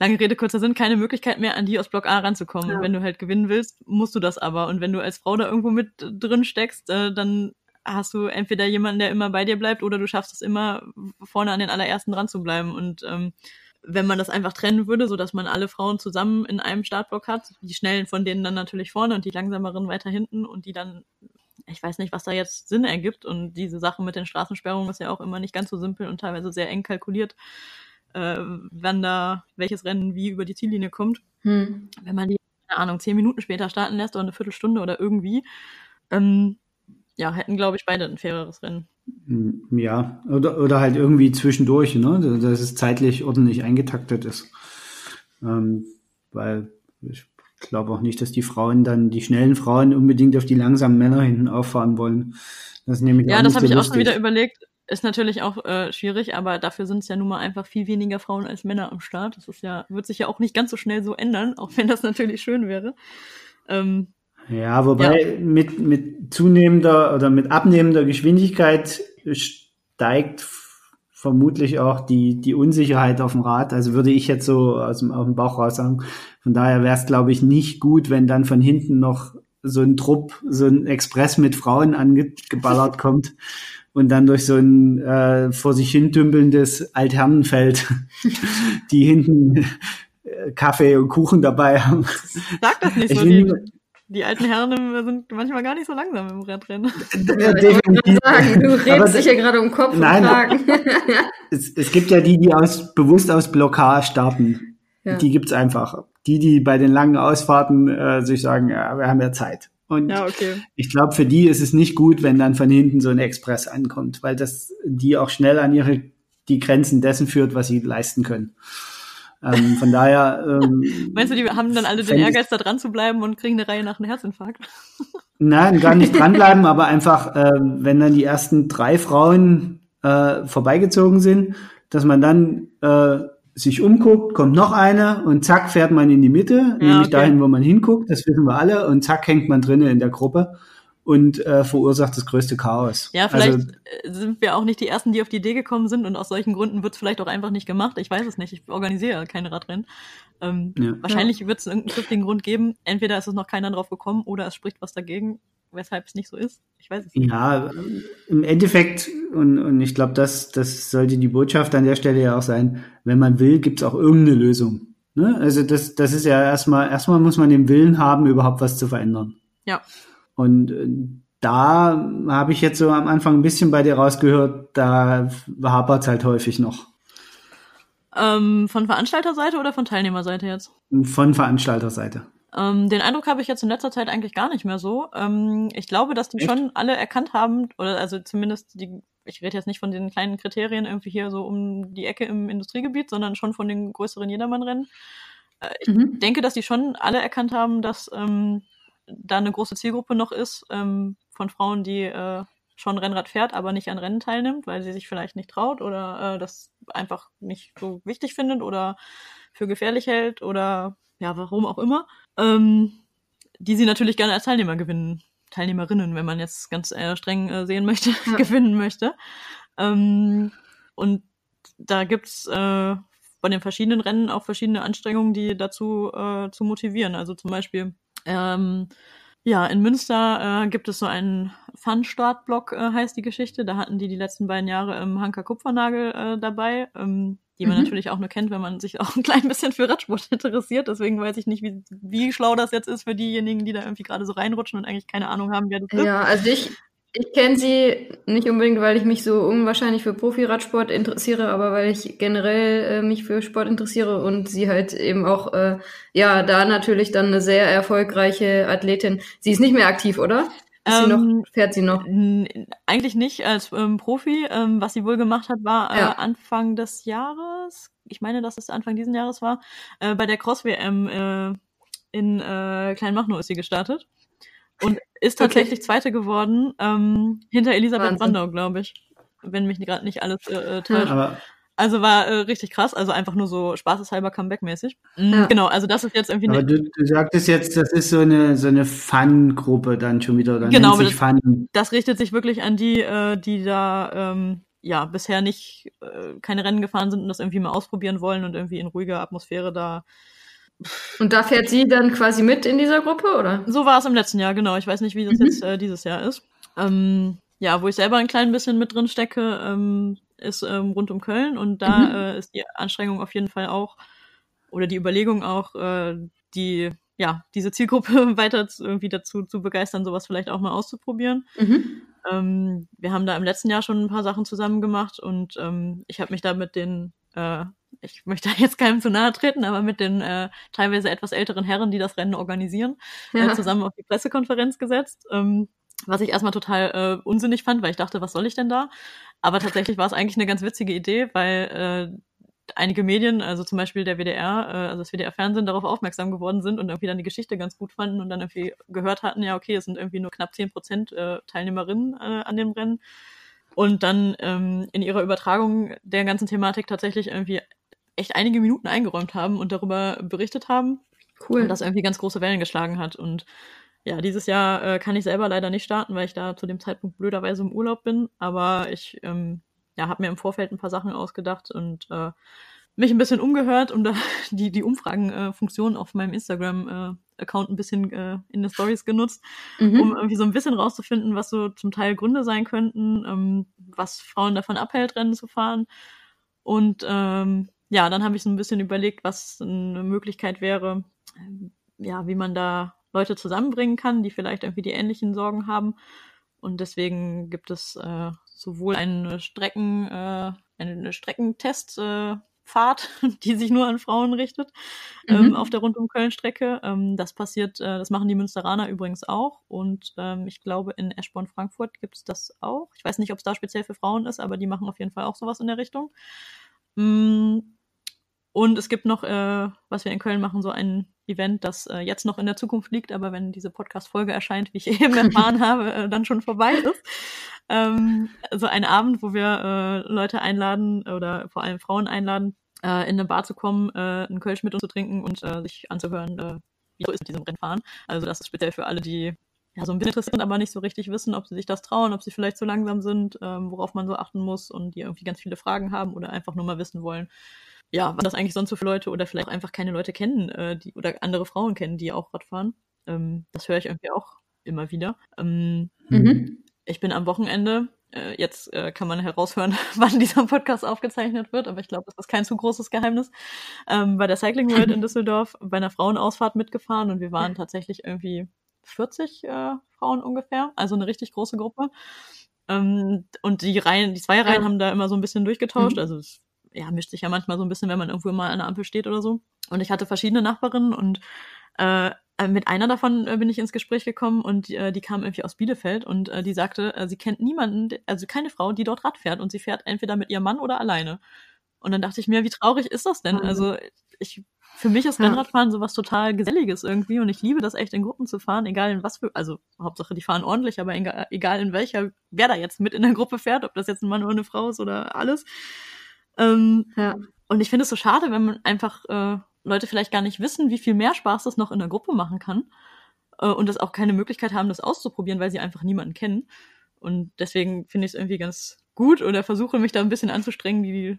lange Rede, kurzer Sinn, keine Möglichkeit mehr, an die aus Block A ranzukommen. Ja. Wenn du halt gewinnen willst, musst du das aber. Und wenn du als Frau da irgendwo mit drin steckst, äh, dann hast du entweder jemanden, der immer bei dir bleibt, oder du schaffst es immer, vorne an den allerersten dran zu bleiben. Und ähm, wenn man das einfach trennen würde, so dass man alle Frauen zusammen in einem Startblock hat, die schnellen von denen dann natürlich vorne und die langsameren weiter hinten und die dann ich weiß nicht, was da jetzt Sinn ergibt. Und diese Sache mit den Straßensperrungen ist ja auch immer nicht ganz so simpel und teilweise sehr eng kalkuliert äh, wann da welches Rennen wie über die Ziellinie kommt. Hm. Wenn man die, keine Ahnung, zehn Minuten später starten lässt oder eine Viertelstunde oder irgendwie, ähm, ja, hätten, glaube ich, beide ein faireres Rennen. Hm, ja, oder, oder halt irgendwie zwischendurch, ne, dass es zeitlich ordentlich eingetaktet ist. Ähm, weil ich glaube auch nicht, dass die Frauen dann, die schnellen Frauen unbedingt auf die langsamen Männer hinten auffahren wollen. Das nehme ich ja, das habe so ich auch schon wieder überlegt. Ist natürlich auch äh, schwierig, aber dafür sind es ja nun mal einfach viel weniger Frauen als Männer am Start. Das ist ja, wird sich ja auch nicht ganz so schnell so ändern, auch wenn das natürlich schön wäre. Ähm, ja, wobei ja. mit, mit zunehmender oder mit abnehmender Geschwindigkeit steigt vermutlich auch die, die Unsicherheit auf dem Rad. Also würde ich jetzt so aus dem, aus dem Bauch raus sagen. Von daher wäre es, glaube ich, nicht gut, wenn dann von hinten noch so ein Trupp, so ein Express mit Frauen angeballert kommt und dann durch so ein äh, vor sich hin dümpelndes Altherrenfeld, die hinten äh, Kaffee und Kuchen dabei haben. Sag das nicht ich so. Die alten Herren sind manchmal gar nicht so langsam im Radrennen. Ja, sagen, du redest dich ja gerade um Kopf nein, und Kragen. es, es gibt ja die, die aus, bewusst aus Blockade starten. Ja. Die gibt's einfach. Die, die bei den langen Ausfahrten äh, sich sagen, ja, wir haben ja Zeit. Und ja, okay. ich glaube, für die ist es nicht gut, wenn dann von hinten so ein Express ankommt, weil das die auch schnell an ihre die Grenzen dessen führt, was sie leisten können. Ähm, von daher. Ähm, Meinst du, die haben dann alle den Ehrgeiz, da dran zu bleiben und kriegen eine Reihe nach einem Herzinfarkt? Nein, gar nicht dranbleiben, aber einfach, äh, wenn dann die ersten drei Frauen äh, vorbeigezogen sind, dass man dann äh, sich umguckt, kommt noch eine und zack fährt man in die Mitte, ja, nämlich okay. dahin, wo man hinguckt, das wissen wir alle, und zack hängt man drinnen in der Gruppe. Und äh, verursacht das größte Chaos. Ja, vielleicht also, sind wir auch nicht die Ersten, die auf die Idee gekommen sind und aus solchen Gründen wird es vielleicht auch einfach nicht gemacht. Ich weiß es nicht. Ich organisiere keine Radrennen. Ähm, ja. Wahrscheinlich wird es irgendeinen triftigen Grund geben. Entweder ist es noch keiner drauf gekommen oder es spricht was dagegen, weshalb es nicht so ist. Ich weiß es nicht. Ja, im Endeffekt, und, und ich glaube, das, das sollte die Botschaft an der Stelle ja auch sein, wenn man will, gibt es auch irgendeine Lösung. Ne? Also das, das ist ja erstmal, erstmal muss man den Willen haben, überhaupt was zu verändern. Ja. Und äh, da habe ich jetzt so am Anfang ein bisschen bei dir rausgehört, da hapert es halt häufig noch. Ähm, von Veranstalterseite oder von Teilnehmerseite jetzt? Von Veranstalterseite. Ähm, den Eindruck habe ich jetzt in letzter Zeit eigentlich gar nicht mehr so. Ähm, ich glaube, dass die Echt? schon alle erkannt haben, oder also zumindest die, ich rede jetzt nicht von den kleinen Kriterien irgendwie hier so um die Ecke im Industriegebiet, sondern schon von den größeren Jedermannrennen. Äh, ich mhm. denke, dass die schon alle erkannt haben, dass ähm, da eine große Zielgruppe noch ist ähm, von Frauen, die äh, schon Rennrad fährt, aber nicht an Rennen teilnimmt, weil sie sich vielleicht nicht traut oder äh, das einfach nicht so wichtig findet oder für gefährlich hält oder ja, warum auch immer, ähm, die sie natürlich gerne als Teilnehmer gewinnen, Teilnehmerinnen, wenn man jetzt ganz äh, streng äh, sehen möchte, ja. gewinnen möchte. Ähm, und da gibt's äh, bei den verschiedenen Rennen auch verschiedene Anstrengungen, die dazu äh, zu motivieren. Also zum Beispiel ähm, ja, in Münster äh, gibt es so einen Fun-Start-Block, äh, heißt die Geschichte. Da hatten die die letzten beiden Jahre im Hanker Kupfernagel äh, dabei. Ähm, die man mhm. natürlich auch nur kennt, wenn man sich auch ein klein bisschen für Radsport interessiert. Deswegen weiß ich nicht, wie, wie schlau das jetzt ist für diejenigen, die da irgendwie gerade so reinrutschen und eigentlich keine Ahnung haben, wer das ist. Ja, also ich, ich kenne sie nicht unbedingt, weil ich mich so unwahrscheinlich für Profi-Radsport interessiere, aber weil ich generell äh, mich für Sport interessiere und sie halt eben auch, äh, ja, da natürlich dann eine sehr erfolgreiche Athletin. Sie ist nicht mehr aktiv, oder? Sie noch, ähm, fährt sie noch? Eigentlich nicht als ähm, Profi. Ähm, was sie wohl gemacht hat, war äh, ja. Anfang des Jahres. Ich meine, dass es Anfang diesen Jahres war. Äh, bei der Cross-WM äh, in äh, Kleinmachnow ist sie gestartet. Und ist tatsächlich okay. Zweite geworden, ähm, hinter Elisabeth Wahnsinn. Brandau, glaube ich. Wenn mich gerade nicht alles äh, äh täuscht. Ja, also war äh, richtig krass, also einfach nur so spaßeshalber Comeback-mäßig. Mhm, ja. Genau, also das ist jetzt irgendwie. Aber du, du sagtest jetzt, das ist so eine so eine Fun-Gruppe dann schon wieder. Dann genau, das, Fun. das richtet sich wirklich an die, äh, die da ähm, ja bisher nicht äh, keine Rennen gefahren sind und das irgendwie mal ausprobieren wollen und irgendwie in ruhiger Atmosphäre da. Und da fährt sie dann quasi mit in dieser Gruppe, oder? So war es im letzten Jahr, genau. Ich weiß nicht, wie das mhm. jetzt äh, dieses Jahr ist. Ähm, ja, wo ich selber ein klein bisschen mit drin stecke, ähm, ist ähm, rund um Köln und da mhm. äh, ist die Anstrengung auf jeden Fall auch oder die Überlegung auch, äh, die ja diese Zielgruppe weiter zu, irgendwie dazu zu begeistern, sowas vielleicht auch mal auszuprobieren. Mhm. Ähm, wir haben da im letzten Jahr schon ein paar Sachen zusammen gemacht und ähm, ich habe mich da mit den äh, ich möchte jetzt keinem zu nahe treten, aber mit den äh, teilweise etwas älteren Herren, die das Rennen organisieren, äh, ja. äh, zusammen auf die Pressekonferenz gesetzt. Ähm, was ich erstmal total äh, unsinnig fand, weil ich dachte, was soll ich denn da? Aber tatsächlich war es eigentlich eine ganz witzige Idee, weil äh, einige Medien, also zum Beispiel der WDR, äh, also das WDR-Fernsehen, darauf aufmerksam geworden sind und irgendwie dann die Geschichte ganz gut fanden und dann irgendwie gehört hatten, ja, okay, es sind irgendwie nur knapp zehn Prozent äh, Teilnehmerinnen äh, an dem Rennen. Und dann ähm, in ihrer Übertragung der ganzen Thematik tatsächlich irgendwie echt einige Minuten eingeräumt haben und darüber berichtet haben. Cool. Und das irgendwie ganz große Wellen geschlagen hat. Und ja, dieses Jahr äh, kann ich selber leider nicht starten, weil ich da zu dem Zeitpunkt blöderweise im Urlaub bin. Aber ich ähm, ja, habe mir im Vorfeld ein paar Sachen ausgedacht und äh, mich ein bisschen umgehört und da die, die Umfragenfunktion äh, auf meinem Instagram-Account äh, ein bisschen äh, in den Stories genutzt, mhm. um irgendwie so ein bisschen rauszufinden, was so zum Teil Gründe sein könnten, ähm, was Frauen davon abhält, Rennen zu fahren. Und ähm, ja, dann habe ich so ein bisschen überlegt, was eine Möglichkeit wäre, ähm, ja, wie man da Leute zusammenbringen kann, die vielleicht irgendwie die ähnlichen Sorgen haben. Und deswegen gibt es äh, sowohl eine Strecken, äh, eine Streckentestfahrt, äh, die sich nur an Frauen richtet, mhm. ähm, auf der Rundum Köln-Strecke. Ähm, das passiert, äh, das machen die Münsteraner übrigens auch. Und ähm, ich glaube, in Eschborn-Frankfurt gibt es das auch. Ich weiß nicht, ob es da speziell für Frauen ist, aber die machen auf jeden Fall auch sowas in der Richtung. Mm, und es gibt noch, äh, was wir in Köln machen, so ein Event, das äh, jetzt noch in der Zukunft liegt, aber wenn diese Podcast-Folge erscheint, wie ich eben erfahren habe, äh, dann schon vorbei ist. Ähm, so ein Abend, wo wir äh, Leute einladen oder vor allem Frauen einladen, äh, in eine Bar zu kommen, äh, einen Kölsch mit uns zu trinken und äh, sich anzuhören, äh, wie so ist mit diesem Rennfahren. Also das ist speziell für alle, die ja, so ein bisschen interessiert, aber nicht so richtig wissen, ob sie sich das trauen, ob sie vielleicht zu langsam sind, ähm, worauf man so achten muss und die irgendwie ganz viele Fragen haben oder einfach nur mal wissen wollen, ja, was das eigentlich sonst so für Leute oder vielleicht auch einfach keine Leute kennen, äh, die oder andere Frauen kennen, die auch Rad fahren. Ähm, das höre ich irgendwie auch immer wieder. Ähm, mhm. Ich bin am Wochenende, äh, jetzt äh, kann man heraushören, wann dieser Podcast aufgezeichnet wird, aber ich glaube, das ist kein zu großes Geheimnis, ähm, bei der Cycling World in Düsseldorf bei einer Frauenausfahrt mitgefahren und wir waren tatsächlich irgendwie 40 äh, Frauen ungefähr, also eine richtig große Gruppe. Ähm, und die Reihen, die zwei Reihen ja. haben da immer so ein bisschen durchgetauscht, mhm. also es ja, mischt sich ja manchmal so ein bisschen, wenn man irgendwo mal an der Ampel steht oder so. Und ich hatte verschiedene Nachbarinnen und äh, mit einer davon äh, bin ich ins Gespräch gekommen und äh, die kam irgendwie aus Bielefeld und äh, die sagte, äh, sie kennt niemanden, also keine Frau, die dort Rad fährt und sie fährt entweder mit ihrem Mann oder alleine. Und dann dachte ich mir, wie traurig ist das denn? Also ich, für mich ist Rennradfahren sowas total Geselliges irgendwie und ich liebe das echt in Gruppen zu fahren, egal in was für, also Hauptsache die fahren ordentlich, aber egal in welcher, wer da jetzt mit in der Gruppe fährt, ob das jetzt ein Mann oder eine Frau ist oder alles. Ähm, ja. Und ich finde es so schade, wenn man einfach äh, Leute vielleicht gar nicht wissen, wie viel mehr Spaß das noch in der Gruppe machen kann äh, und das auch keine Möglichkeit haben, das auszuprobieren, weil sie einfach niemanden kennen. Und deswegen finde ich es irgendwie ganz gut oder versuche mich da ein bisschen anzustrengen, die,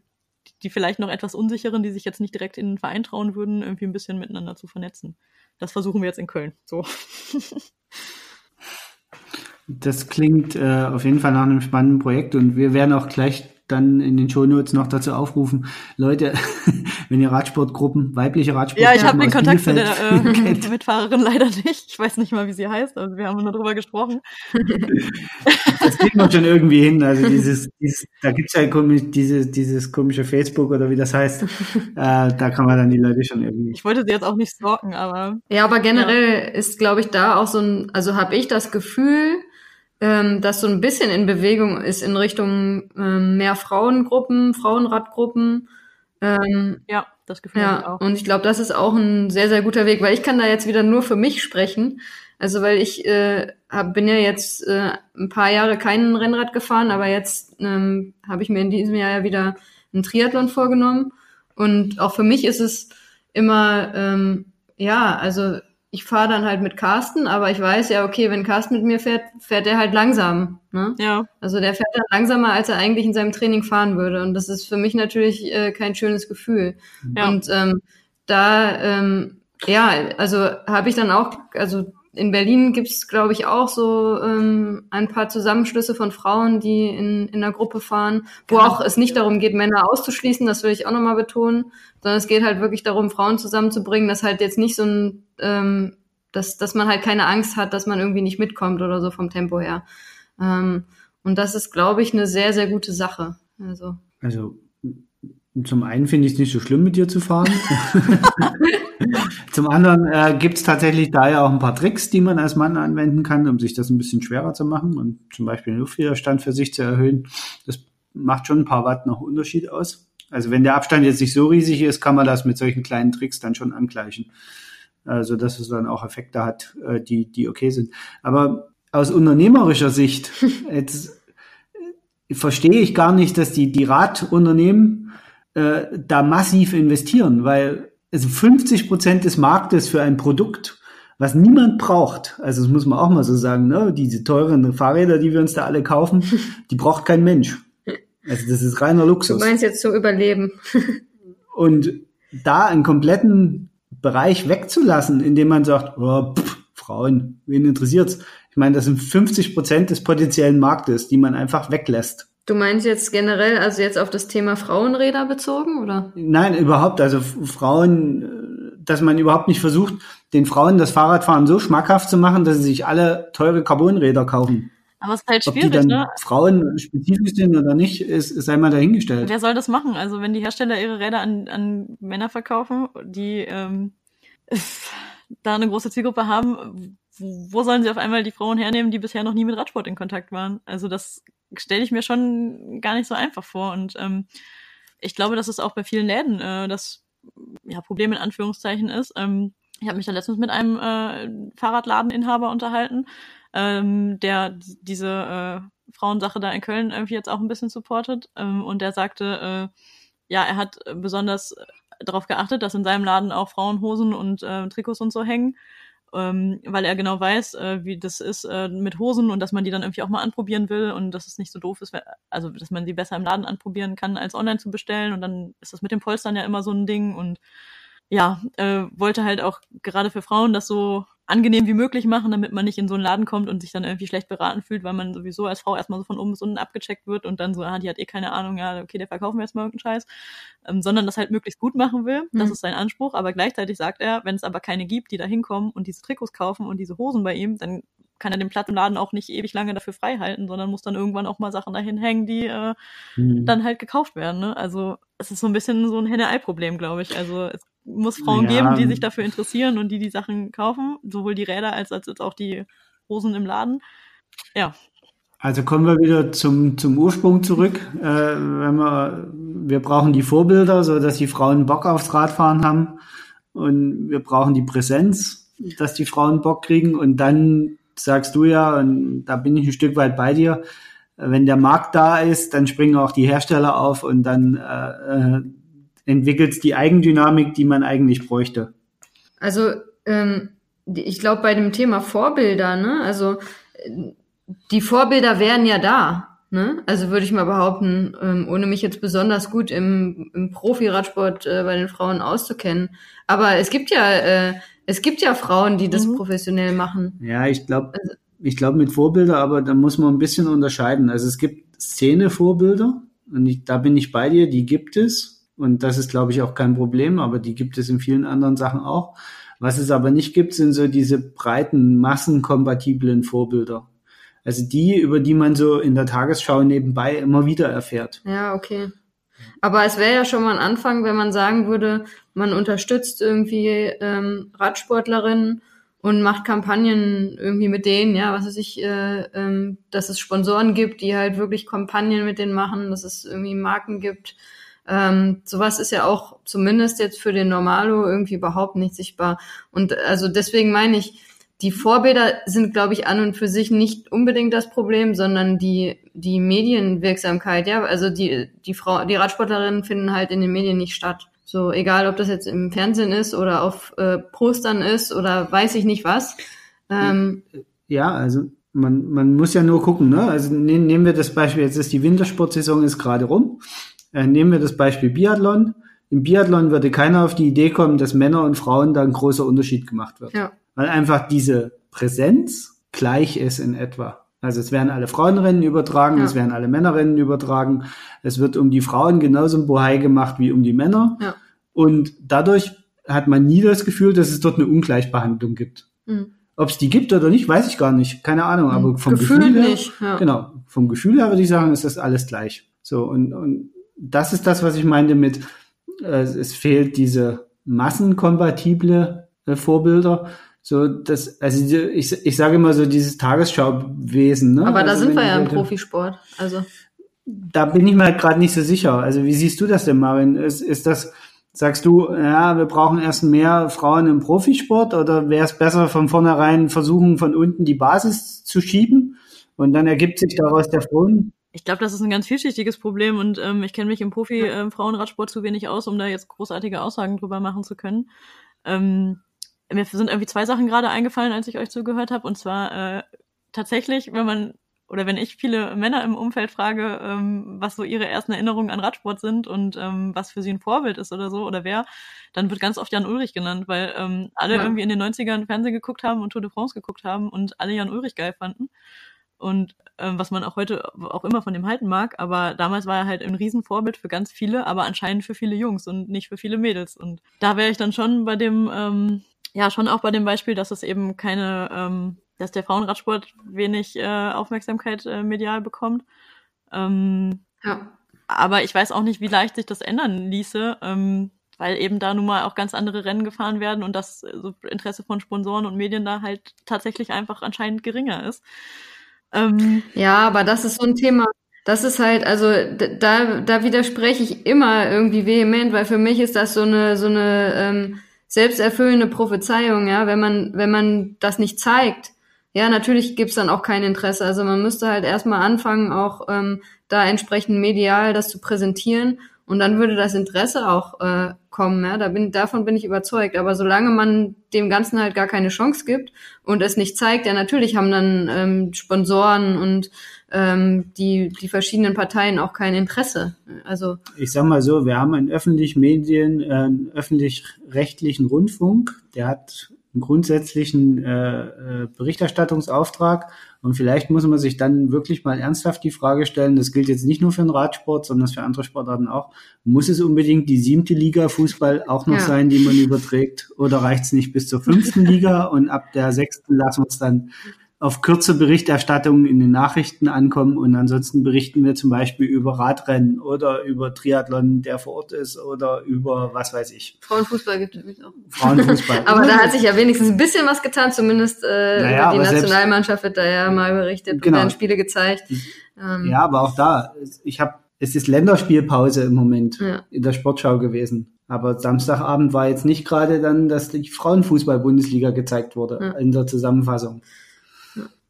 die vielleicht noch etwas unsicheren, die sich jetzt nicht direkt in den Verein trauen würden, irgendwie ein bisschen miteinander zu vernetzen. Das versuchen wir jetzt in Köln. So. Das klingt äh, auf jeden Fall nach einem spannenden Projekt und wir werden auch gleich dann in den Shownotes noch dazu aufrufen, Leute, wenn ihr Radsportgruppen, weibliche Radsportgruppen Ja, ich habe den Kontakt zu der äh, Mitfahrerin leider nicht. Ich weiß nicht mal, wie sie heißt, also wir haben nur drüber gesprochen. das kriegt man schon irgendwie hin. Also dieses, dieses da gibt's ja komisch, dieses, dieses komische Facebook oder wie das heißt. Äh, da kann man dann die Leute schon irgendwie. Ich wollte sie jetzt auch nicht stalken, aber. Ja, aber generell ja. ist, glaube ich, da auch so ein, also habe ich das Gefühl, ähm, das so ein bisschen in Bewegung ist in Richtung ähm, mehr Frauengruppen, Frauenradgruppen. Ähm, ja, das gefällt ja, mir auch. Und ich glaube, das ist auch ein sehr, sehr guter Weg, weil ich kann da jetzt wieder nur für mich sprechen. Also weil ich äh, hab, bin ja jetzt äh, ein paar Jahre kein Rennrad gefahren, aber jetzt ähm, habe ich mir in diesem Jahr ja wieder einen Triathlon vorgenommen. Und auch für mich ist es immer, ähm, ja, also ich fahre dann halt mit Carsten, aber ich weiß ja, okay, wenn Carsten mit mir fährt, fährt er halt langsam. Ne? Ja. Also der fährt dann langsamer, als er eigentlich in seinem Training fahren würde. Und das ist für mich natürlich äh, kein schönes Gefühl. Ja. Und ähm, da, ähm, ja, also habe ich dann auch, also in Berlin gibt's, glaube ich, auch so ähm, ein paar Zusammenschlüsse von Frauen, die in, in einer Gruppe fahren, wo genau. auch es nicht darum geht, Männer auszuschließen, das will ich auch nochmal betonen, sondern es geht halt wirklich darum, Frauen zusammenzubringen, dass halt jetzt nicht so ein, ähm, dass, dass man halt keine Angst hat, dass man irgendwie nicht mitkommt oder so vom Tempo her. Ähm, und das ist, glaube ich, eine sehr, sehr gute Sache. Also, also zum einen finde ich es nicht so schlimm, mit dir zu fahren. Zum anderen äh, gibt es tatsächlich da ja auch ein paar Tricks, die man als Mann anwenden kann, um sich das ein bisschen schwerer zu machen und zum Beispiel den Luftwiderstand für sich zu erhöhen. Das macht schon ein paar Watt noch Unterschied aus. Also wenn der Abstand jetzt nicht so riesig ist, kann man das mit solchen kleinen Tricks dann schon angleichen. Also dass es dann auch Effekte hat, äh, die, die okay sind. Aber aus unternehmerischer Sicht, jetzt äh, verstehe ich gar nicht, dass die, die Radunternehmen äh, da massiv investieren, weil also 50 Prozent des Marktes für ein Produkt, was niemand braucht, also das muss man auch mal so sagen, ne? diese teuren Fahrräder, die wir uns da alle kaufen, die braucht kein Mensch. Also das ist reiner Luxus. Du meinst jetzt zum Überleben. Und da einen kompletten Bereich wegzulassen, indem man sagt, oh, pff, Frauen, wen interessiert's? Ich meine, das sind 50 Prozent des potenziellen Marktes, die man einfach weglässt. Du meinst jetzt generell, also jetzt auf das Thema Frauenräder bezogen, oder? Nein, überhaupt. Also Frauen, dass man überhaupt nicht versucht, den Frauen das Fahrradfahren so schmackhaft zu machen, dass sie sich alle teure Carbonräder kaufen. Aber es ist halt Ob schwierig, die dann ne? Frauen spezifisch sind oder nicht, ist, ist einmal dahingestellt. Wer soll das machen? Also wenn die Hersteller ihre Räder an, an Männer verkaufen, die ähm, da eine große Zielgruppe haben, wo sollen sie auf einmal die Frauen hernehmen, die bisher noch nie mit Radsport in Kontakt waren? Also das stelle ich mir schon gar nicht so einfach vor. Und ähm, ich glaube, dass es auch bei vielen Läden äh, das ja, Problem in Anführungszeichen ist. Ähm, ich habe mich da letztens mit einem äh, Fahrradladeninhaber unterhalten, ähm, der diese äh, Frauensache da in Köln irgendwie jetzt auch ein bisschen supportet. Ähm, und der sagte, äh, ja, er hat besonders darauf geachtet, dass in seinem Laden auch Frauenhosen und äh, Trikots und so hängen ähm, weil er genau weiß, äh, wie das ist äh, mit Hosen und dass man die dann irgendwie auch mal anprobieren will und dass es nicht so doof ist, also dass man sie besser im Laden anprobieren kann, als online zu bestellen. Und dann ist das mit dem Polstern ja immer so ein Ding. Und ja, äh, wollte halt auch gerade für Frauen das so angenehm wie möglich machen, damit man nicht in so einen Laden kommt und sich dann irgendwie schlecht beraten fühlt, weil man sowieso als Frau erstmal so von oben bis unten abgecheckt wird und dann so, ah, die hat eh keine Ahnung, ja, okay, der verkaufen wir jetzt mal irgendeinen Scheiß, ähm, sondern das halt möglichst gut machen will. Das mhm. ist sein Anspruch, aber gleichzeitig sagt er, wenn es aber keine gibt, die da hinkommen und diese Trikots kaufen und diese Hosen bei ihm, dann kann er den Platz im Laden auch nicht ewig lange dafür frei halten, sondern muss dann irgendwann auch mal Sachen dahin hängen, die äh, mhm. dann halt gekauft werden. Ne? Also es ist so ein bisschen so ein Henne-Ei-Problem, glaube ich. Also es muss Frauen ja. geben, die sich dafür interessieren und die die Sachen kaufen, sowohl die Räder als, als, als auch die Hosen im Laden. Ja. Also kommen wir wieder zum, zum Ursprung zurück. Äh, wenn wir, wir brauchen die Vorbilder, so dass die Frauen Bock aufs Radfahren haben. Und wir brauchen die Präsenz, dass die Frauen Bock kriegen. Und dann sagst du ja, und da bin ich ein Stück weit bei dir, wenn der Markt da ist, dann springen auch die Hersteller auf und dann äh, entwickelt die Eigendynamik, die man eigentlich bräuchte. Also ähm, ich glaube bei dem Thema Vorbilder, ne, also die Vorbilder wären ja da. Ne? Also würde ich mal behaupten, ähm, ohne mich jetzt besonders gut im, im Profi-Radsport äh, bei den Frauen auszukennen. Aber es gibt ja, äh, es gibt ja Frauen, die das mhm. professionell machen. Ja, ich glaube, also, ich glaube mit Vorbilder, aber da muss man ein bisschen unterscheiden. Also es gibt Szene-Vorbilder und ich, da bin ich bei dir, die gibt es. Und das ist, glaube ich, auch kein Problem, aber die gibt es in vielen anderen Sachen auch. Was es aber nicht gibt, sind so diese breiten, massenkompatiblen Vorbilder. Also die, über die man so in der Tagesschau nebenbei immer wieder erfährt. Ja, okay. Aber es wäre ja schon mal ein Anfang, wenn man sagen würde, man unterstützt irgendwie ähm, Radsportlerinnen und macht Kampagnen irgendwie mit denen, ja, was weiß ich, äh, ähm, dass es Sponsoren gibt, die halt wirklich Kampagnen mit denen machen, dass es irgendwie Marken gibt, ähm, sowas ist ja auch zumindest jetzt für den Normalo irgendwie überhaupt nicht sichtbar. Und also deswegen meine ich, die Vorbilder sind, glaube ich, an und für sich nicht unbedingt das Problem, sondern die, die Medienwirksamkeit, ja. Also die, die Frau, die Radsportlerinnen finden halt in den Medien nicht statt. So, egal ob das jetzt im Fernsehen ist oder auf äh, Postern ist oder weiß ich nicht was. Ähm, ja, also man, man muss ja nur gucken, ne? Also ne, nehmen wir das Beispiel, jetzt ist die Wintersportsaison ist gerade rum. Äh, nehmen wir das Beispiel Biathlon. Im Biathlon würde keiner auf die Idee kommen, dass Männer und Frauen da ein großer Unterschied gemacht wird. Ja. Weil einfach diese Präsenz gleich ist in etwa. Also es werden alle Frauenrennen übertragen, ja. es werden alle Männerrennen übertragen. Es wird um die Frauen genauso ein Bohai gemacht wie um die Männer. Ja. Und dadurch hat man nie das Gefühl, dass es dort eine Ungleichbehandlung gibt. Mhm. Ob es die gibt oder nicht, weiß ich gar nicht. Keine Ahnung. Aber vom Gefühl, Gefühl her, nicht, ja. genau, vom Gefühl her würde ich sagen, ist das alles gleich. So und, und das ist das, was ich meinte mit, äh, es fehlt diese massenkompatible äh, Vorbilder. So, das, also ich, ich sage immer so dieses Tagesschauwesen. Ne? Aber da also, sind wir ja im Profisport. Also da bin ich mir halt gerade nicht so sicher. Also wie siehst du das denn, Marin? Ist, ist das, sagst du, ja, wir brauchen erst mehr Frauen im Profisport oder wäre es besser von vornherein versuchen, von unten die Basis zu schieben und dann ergibt sich daraus der Frauen? Ich glaube, das ist ein ganz vielschichtiges Problem und ähm, ich kenne mich im Profi-Frauenradsport ähm, zu wenig aus, um da jetzt großartige Aussagen drüber machen zu können. Ähm, mir sind irgendwie zwei Sachen gerade eingefallen, als ich euch zugehört habe. Und zwar äh, tatsächlich, wenn man oder wenn ich viele Männer im Umfeld frage, ähm, was so ihre ersten Erinnerungen an Radsport sind und ähm, was für sie ein Vorbild ist oder so oder wer, dann wird ganz oft Jan Ulrich genannt, weil ähm, alle ja. irgendwie in den 90ern Fernsehen geguckt haben und Tour de France geguckt haben und alle Jan Ulrich geil fanden und ähm, was man auch heute auch immer von dem halten mag, aber damals war er halt ein Riesenvorbild für ganz viele, aber anscheinend für viele Jungs und nicht für viele Mädels. Und da wäre ich dann schon bei dem, ähm, ja, schon auch bei dem Beispiel, dass es eben keine, ähm, dass der Frauenradsport wenig äh, Aufmerksamkeit äh, medial bekommt. Ähm, ja. Aber ich weiß auch nicht, wie leicht sich das ändern ließe. Ähm, weil eben da nun mal auch ganz andere Rennen gefahren werden und das so Interesse von Sponsoren und Medien da halt tatsächlich einfach anscheinend geringer ist. Ähm, ja, aber das ist so ein Thema. Das ist halt, also da, da widerspreche ich immer irgendwie vehement, weil für mich ist das so eine, so eine ähm, selbsterfüllende Prophezeiung, ja, wenn man, wenn man das nicht zeigt, ja, natürlich gibt's dann auch kein Interesse. Also man müsste halt erstmal anfangen, auch ähm, da entsprechend medial das zu präsentieren Und dann würde das Interesse auch äh, kommen, ja. Da bin, davon bin ich überzeugt. Aber solange man dem Ganzen halt gar keine Chance gibt und es nicht zeigt, ja natürlich haben dann ähm, Sponsoren und ähm, die, die verschiedenen Parteien auch kein Interesse. Also ich sag mal so, wir haben einen öffentlichen Medien, äh, öffentlich-rechtlichen Rundfunk, der hat einen grundsätzlichen äh, äh, Berichterstattungsauftrag und vielleicht muss man sich dann wirklich mal ernsthaft die Frage stellen, das gilt jetzt nicht nur für den Radsport, sondern für andere Sportarten auch, muss es unbedingt die siebte Liga Fußball auch noch ja. sein, die man überträgt oder reicht es nicht bis zur fünften Liga und ab der sechsten lassen wir es dann auf kurze Berichterstattung in den Nachrichten ankommen und ansonsten berichten wir zum Beispiel über Radrennen oder über Triathlon, der vor Ort ist oder über was weiß ich. Frauenfußball gibt es übrigens auch. Frauenfußball. aber da hat sich ja wenigstens ein bisschen was getan, zumindest äh, naja, die Nationalmannschaft wird da ja mal berichtet genau. und werden Spiele gezeigt. Ähm, ja, aber auch da, ich habe, es ist Länderspielpause im Moment ja. in der Sportschau gewesen. Aber Samstagabend war jetzt nicht gerade dann, dass die Frauenfußball-Bundesliga gezeigt wurde ja. in der Zusammenfassung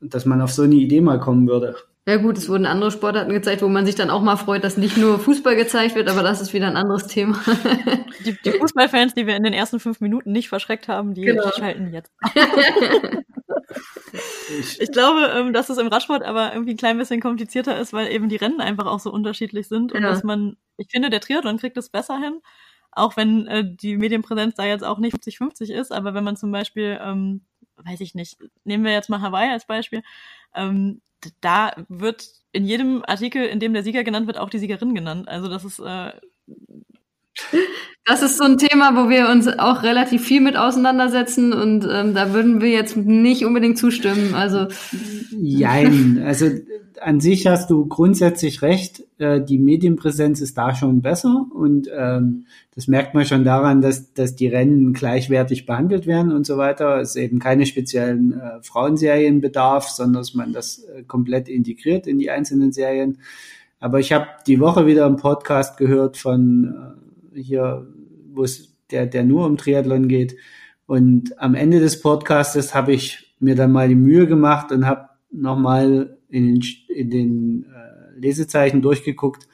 dass man auf so eine Idee mal kommen würde. Ja gut, es wurden andere Sportarten gezeigt, wo man sich dann auch mal freut, dass nicht nur Fußball gezeigt wird, aber das ist wieder ein anderes Thema. Die, die Fußballfans, die wir in den ersten fünf Minuten nicht verschreckt haben, die, genau. schalten jetzt. ich, glaube, ähm, dass es im Radsport aber irgendwie ein klein bisschen komplizierter ist, weil eben die Rennen einfach auch so unterschiedlich sind und ja. dass man, ich finde, der Triathlon kriegt es besser hin, auch wenn äh, die Medienpräsenz da jetzt auch nicht 50-50 ist, aber wenn man zum Beispiel ähm, weiß ich nicht, nehmen wir jetzt mal Hawaii als Beispiel, ähm, da wird in jedem Artikel, in dem der Sieger genannt wird, auch die Siegerin genannt. Also das ist äh, das ist so ein Thema, wo wir uns auch relativ viel mit auseinandersetzen und ähm, da würden wir jetzt nicht unbedingt zustimmen. Also Jein, also an sich hast du grundsätzlich recht. Äh, die Medienpräsenz ist da schon besser und ähm, das merkt man schon daran, dass, dass die Rennen gleichwertig behandelt werden und so weiter. Es eben keine speziellen äh, Frauenserien bedarf, sondern dass man das äh, komplett integriert in die einzelnen Serien. Aber ich habe die Woche wieder einen Podcast gehört von äh, hier, wo es der, der nur um Triathlon geht. Und am Ende des Podcastes habe ich mir dann mal die Mühe gemacht und habe nochmal in den, in den äh, Lesezeichen durchgeguckt,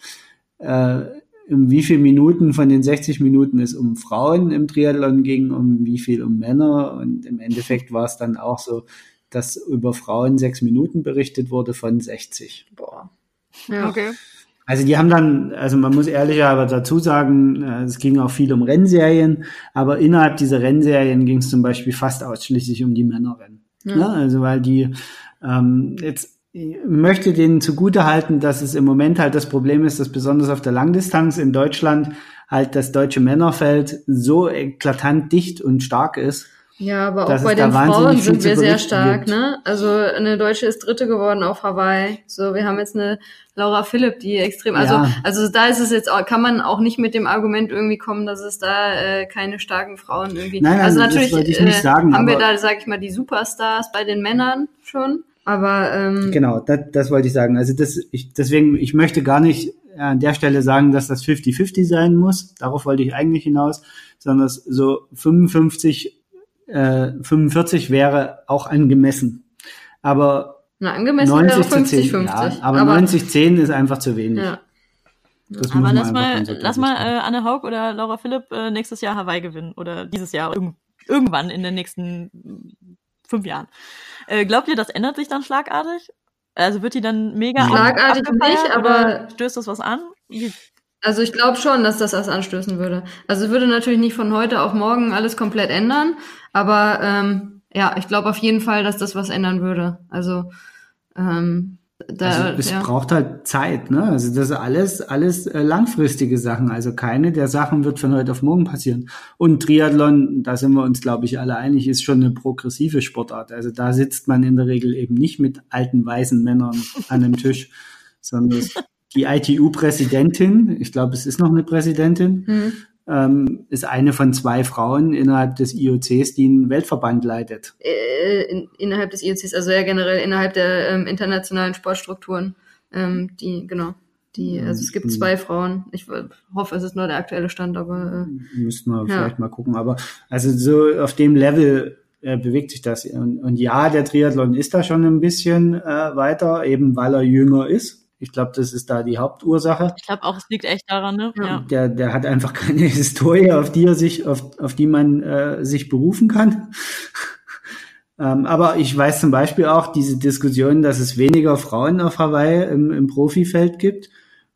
äh, um wie viele Minuten von den 60 Minuten es um Frauen im Triathlon ging, um wie viel um Männer. Und im Endeffekt war es dann auch so, dass über Frauen sechs Minuten berichtet wurde von 60. Boah. Ja. Okay. Also die haben dann, also man muss ehrlicher aber dazu sagen, äh, es ging auch viel um Rennserien, aber innerhalb dieser Rennserien ging es zum Beispiel fast ausschließlich um die Männerrennen. Ja. Ne? Also weil die ähm, jetzt möchte denen zugute halten, dass es im Moment halt das Problem ist, dass besonders auf der Langdistanz in Deutschland halt das deutsche Männerfeld so eklatant dicht und stark ist. Ja, aber auch bei den Frauen sind wir sehr stark, gibt. ne? Also eine Deutsche ist Dritte geworden auf Hawaii. So, wir haben jetzt eine Laura Philipp, die extrem, also ja. also da ist es jetzt auch, kann man auch nicht mit dem Argument irgendwie kommen, dass es da äh, keine starken Frauen irgendwie. Nein, nein, also natürlich äh, sagen, haben wir da, sag ich mal, die Superstars bei den Männern schon. Aber ähm, genau, das, das wollte ich sagen. Also das, ich, deswegen, ich möchte gar nicht an der Stelle sagen, dass das 50-50 sein muss. Darauf wollte ich eigentlich hinaus, sondern so 55, äh, 45 wäre auch angemessen. Aber Na, angemessen 90 wäre 50, 10, 50. Ja, aber, aber 90, 10 ist einfach zu wenig. Ja. Das aber lass mal, lass mal äh, Anne Haug oder Laura Philipp äh, nächstes Jahr Hawaii gewinnen oder dieses Jahr irg irgendwann in den nächsten fünf Jahren. Äh, glaubt ihr, das ändert sich dann schlagartig? Also wird die dann mega Schlagartig nicht, aber stößt das was an? Wie? Also ich glaube schon, dass das was anstößen würde. Also würde natürlich nicht von heute auf morgen alles komplett ändern, aber ähm, ja, ich glaube auf jeden Fall, dass das was ändern würde. Also ähm, da, also es ja. braucht halt Zeit, ne? Also das ist alles, alles äh, langfristige Sachen. Also keine der Sachen wird von heute auf morgen passieren. Und Triathlon, da sind wir uns, glaube ich, alle einig, ist schon eine progressive Sportart. Also da sitzt man in der Regel eben nicht mit alten weißen Männern an einem Tisch, sondern die ITU-Präsidentin, ich glaube, es ist noch eine Präsidentin, mhm ähm, ist eine von zwei Frauen innerhalb des IOCs, die einen Weltverband leitet. Äh, in, innerhalb des IOCs, also ja generell innerhalb der ähm, internationalen Sportstrukturen, ähm, die, genau. Die, also es gibt zwei Frauen. Ich hoffe, es ist nur der aktuelle Stand, aber äh, müssten wir ja. vielleicht mal gucken. Aber also so auf dem Level äh, bewegt sich das. Und, und ja, der Triathlon ist da schon ein bisschen äh, weiter, eben weil er jünger ist Ich glaube, das ist da die Hauptursache. Ich glaube auch, es liegt echt daran, ne? Ja. Der, der hat einfach keine Historie, auf die er sich, auf, auf die man äh, sich berufen kann. ähm, aber ich weiß zum Beispiel auch diese Diskussion, dass es weniger Frauen auf Hawaii im, im Profifeld gibt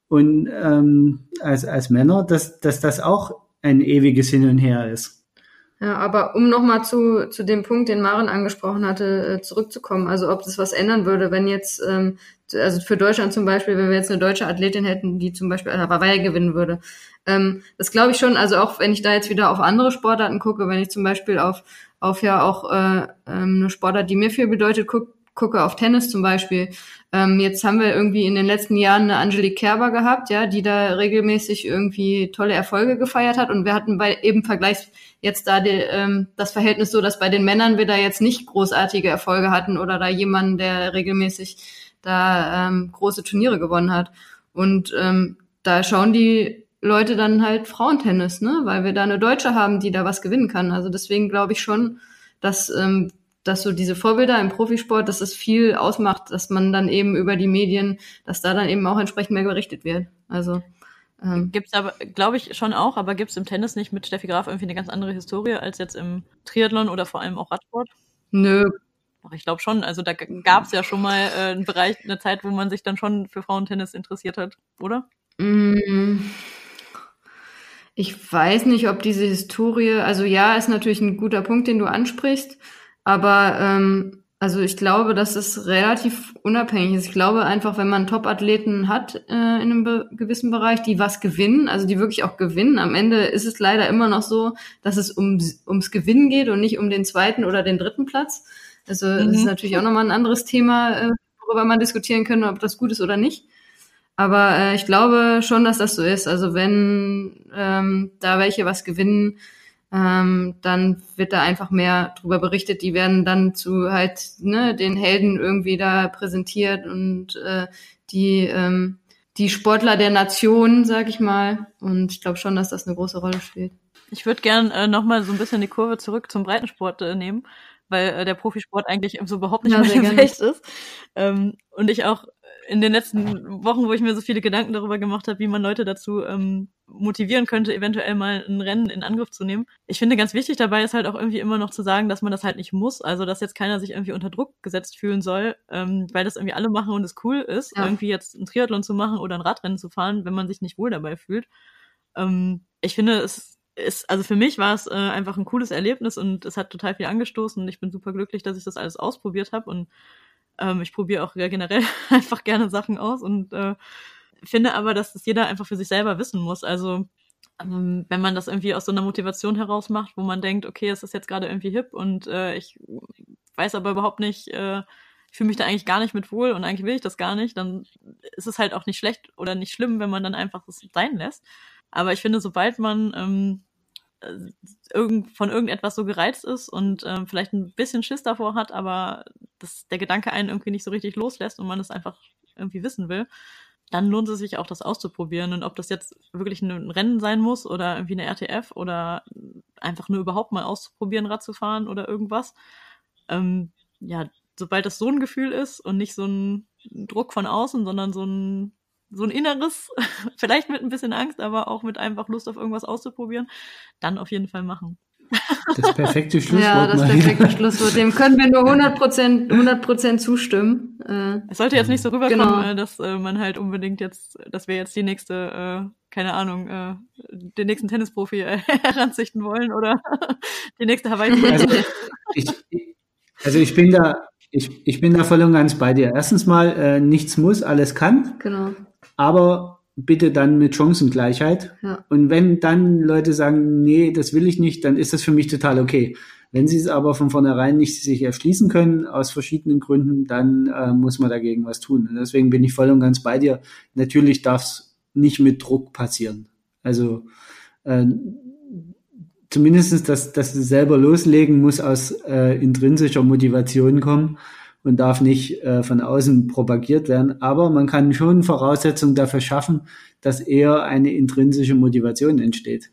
und ähm, als, als Männer, dass, dass das auch ein ewiges Hin und Her ist. Ja, aber um nochmal zu, zu dem Punkt, den Maren angesprochen hatte, äh, zurückzukommen, also ob das was ändern würde, wenn jetzt, ähm, also für Deutschland zum Beispiel, wenn wir jetzt eine deutsche Athletin hätten, die zum Beispiel Hawaii gewinnen würde. Ähm, das glaube ich schon, also auch wenn ich da jetzt wieder auf andere Sportarten gucke, wenn ich zum Beispiel auf, auf ja auch äh, ähm, eine Sportart, die mir viel bedeutet, guck, gucke auf Tennis zum Beispiel. Ähm, jetzt haben wir irgendwie in den letzten Jahren eine Angelique Kerber gehabt, ja, die da regelmäßig irgendwie tolle Erfolge gefeiert hat. Und wir hatten bei eben Vergleichs jetzt da die, ähm, das Verhältnis so, dass bei den Männern wir da jetzt nicht großartige Erfolge hatten oder da jemanden, der regelmäßig da ähm, große Turniere gewonnen hat. Und ähm, da schauen die Leute dann halt Frauentennis, ne? Weil wir da eine Deutsche haben, die da was gewinnen kann. Also deswegen glaube ich schon, dass ähm, dass so diese Vorbilder im Profisport, dass es viel ausmacht, dass man dann eben über die Medien, dass da dann eben auch entsprechend mehr berichtet wird. Also ähm, gibt's aber, glaube ich, schon auch, aber gibt's im Tennis nicht mit Steffi Graf irgendwie eine ganz andere Historie als jetzt im Triathlon oder vor allem auch Radsport? Nö. Ach, ich glaube schon. Also da gab's ja schon mal äh, einen Bereich, eine Zeit, wo man sich dann schon für Frauentennis interessiert hat, oder? Mm. Ich weiß nicht, ob diese Historie, also ja, ist natürlich ein guter Punkt, den du ansprichst. Aber ähm, also ich glaube, dass es relativ unabhängig ist. Ich glaube einfach, wenn man Top-Athleten hat äh, in einem be gewissen Bereich, die was gewinnen, also die wirklich auch gewinnen, am Ende ist es leider immer noch so, dass es um, ums Gewinnen geht und nicht um den zweiten oder den dritten Platz. Also mhm. das ist natürlich auch nochmal ein anderes Thema, äh, worüber man diskutieren könnte, ob das gut ist oder nicht. Aber äh, ich glaube schon, dass das so ist. Also wenn ähm, da welche was gewinnen, ähm, dann wird da einfach mehr drüber berichtet. Die werden dann zu halt ne, den Helden irgendwie da präsentiert und äh, die ähm, die Sportler der Nation, sag ich mal. Und ich glaube schon, dass das eine große Rolle spielt. Ich würde gern äh, nochmal so ein bisschen die Kurve zurück zum Breitensport äh, nehmen, weil äh, der Profisport eigentlich so überhaupt nicht ja, mein Gefecht ist. Ähm, und ich auch in den letzten Wochen, wo ich mir so viele Gedanken darüber gemacht habe, wie man Leute dazu ähm, motivieren könnte, eventuell mal ein Rennen in Angriff zu nehmen. Ich finde ganz wichtig dabei ist halt auch irgendwie immer noch zu sagen, dass man das halt nicht muss. Also dass jetzt keiner sich irgendwie unter Druck gesetzt fühlen soll, ähm, weil das irgendwie alle machen und es cool ist, ja. irgendwie jetzt ein Triathlon zu machen oder ein Radrennen zu fahren, wenn man sich nicht wohl dabei fühlt. Ähm, ich finde, es ist, also für mich war es äh, einfach ein cooles Erlebnis und es hat total viel angestoßen und ich bin super glücklich, dass ich das alles ausprobiert habe und ähm, ich probiere auch generell einfach gerne Sachen aus und äh, finde aber, dass das jeder einfach für sich selber wissen muss. Also ähm, wenn man das irgendwie aus so einer Motivation heraus macht, wo man denkt, okay, es ist jetzt gerade irgendwie hip und äh, ich weiß aber überhaupt nicht, äh, ich fühle mich da eigentlich gar nicht mit wohl und eigentlich will ich das gar nicht, dann ist es halt auch nicht schlecht oder nicht schlimm, wenn man dann einfach es sein lässt. Aber ich finde, sobald man ähm, irgend, von irgendetwas so gereizt ist und ähm, vielleicht ein bisschen Schiss davor hat, aber dass der Gedanke einen irgendwie nicht so richtig loslässt und man es einfach irgendwie wissen will, dann lohnt es sich auch, das auszuprobieren. Und ob das jetzt wirklich ein Rennen sein muss oder irgendwie eine RTF oder einfach nur überhaupt mal auszuprobieren, Rad zu fahren oder irgendwas. Ähm, ja, sobald das so ein Gefühl ist und nicht so ein Druck von außen, sondern so ein so ein inneres, vielleicht mit ein bisschen Angst, aber auch mit einfach Lust auf irgendwas auszuprobieren, dann auf jeden Fall machen. Das perfekte Schlusswort. Ja, das perfekte Schlusswort. Dem können wir nur 100%, 100 zustimmen. Äh, es sollte jetzt nicht so rüberkommen, genau. Äh, dass äh, man halt unbedingt jetzt, dass wir jetzt die nächste, äh, keine Ahnung, den nächsten Tennisprofi heranzichten wollen oder die nächste Hawaii. Also ich, also ich bin da, ich, ich bin da voll und ganz bei dir. Erstens mal, äh, nichts muss, alles kann. Genau aber bitte dann mit Chancengleichheit. Ja. Und wenn dann Leute sagen, nee, das will ich nicht, dann ist das für mich total okay. Wenn sie es aber von vornherein nicht sich erschließen können, aus verschiedenen Gründen, dann äh, muss man dagegen was tun. Und deswegen bin ich voll und ganz bei dir. Natürlich darf es nicht mit Druck passieren. Also äh, zumindestens, dass, dass du selber loslegen muss aus äh, intrinsischer Motivation kommen und darf nicht äh, von außen propagiert werden. Aber man kann schon Voraussetzungen dafür schaffen, dass eher eine intrinsische Motivation entsteht.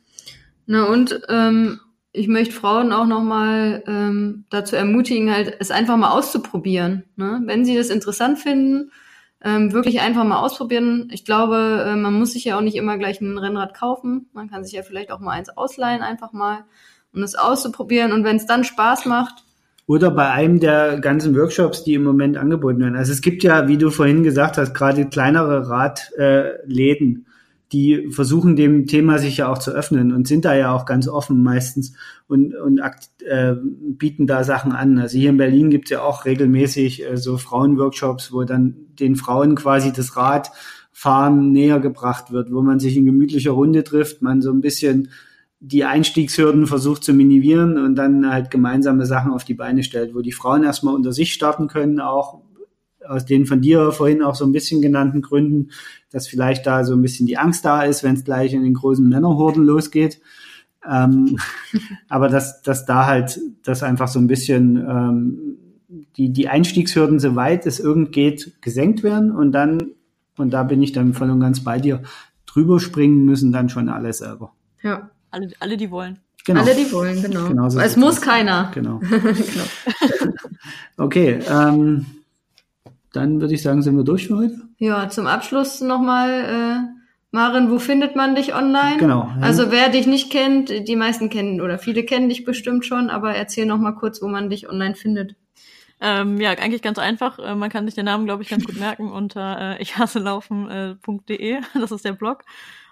Na und ähm, ich möchte Frauen auch nochmal ähm, dazu ermutigen, halt es einfach mal auszuprobieren. Ne? Wenn sie das interessant finden, ähm, wirklich einfach mal ausprobieren. Ich glaube, äh, man muss sich ja auch nicht immer gleich ein Rennrad kaufen. Man kann sich ja vielleicht auch mal eins ausleihen, einfach mal, um es auszuprobieren. Und wenn es dann Spaß macht, oder bei einem der ganzen Workshops, die im Moment angeboten werden. Also es gibt ja, wie du vorhin gesagt hast, gerade kleinere Radläden, die versuchen dem Thema sich ja auch zu öffnen und sind da ja auch ganz offen meistens und, und äh, bieten da Sachen an. Also hier in Berlin gibt es ja auch regelmäßig äh, so Frauenworkshops, wo dann den Frauen quasi das Radfahren näher gebracht wird, wo man sich in gemütlicher Runde trifft, man so ein bisschen die Einstiegshürden versucht zu minimieren und dann halt gemeinsame Sachen auf die Beine stellt, wo die Frauen erstmal unter sich starten können, auch aus den von dir vorhin auch so ein bisschen genannten Gründen, dass vielleicht da so ein bisschen die Angst da ist, wenn es gleich in den großen Männerhorden losgeht. Ähm, aber dass, dass da halt das einfach so ein bisschen ähm, die, die Einstiegshürden, soweit es irgend geht, gesenkt werden und dann, und da bin ich dann voll und ganz bei dir, drüber springen müssen dann schon alle selber. Ja. Alle, alle die wollen. Genau. Alle, die wollen, genau. genau so es muss das. keiner. Genau. genau. okay, ähm, dann würde ich sagen, sind wir durch für heute. Ja, zum Abschluss nochmal, äh, Maren, wo findet man dich online? Genau. Ja. Also wer dich nicht kennt, die meisten kennen oder viele kennen dich bestimmt schon, aber erzähl nochmal kurz, wo man dich online findet. Ähm, ja, eigentlich ganz einfach. Äh, man kann sich den Namen, glaube ich, ganz gut merken unter äh, ichhasselaufen.de. Äh, das ist der Blog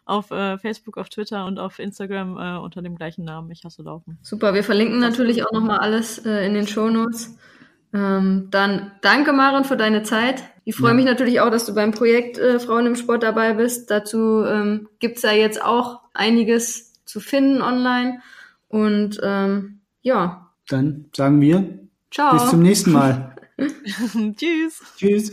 auf äh, Facebook, auf Twitter und auf Instagram äh, unter dem gleichen Namen. Ich hasse Laufen. Super, wir verlinken natürlich auch nochmal alles äh, in den Show Notes. Ähm, dann danke, Maren, für deine Zeit. Ich freue ja. mich natürlich auch, dass du beim Projekt äh, Frauen im Sport dabei bist. Dazu ähm, gibt's ja jetzt auch einiges zu finden online. Und ähm, ja. Dann sagen wir Ciao. bis zum nächsten Mal. Tschüss. Tschüss.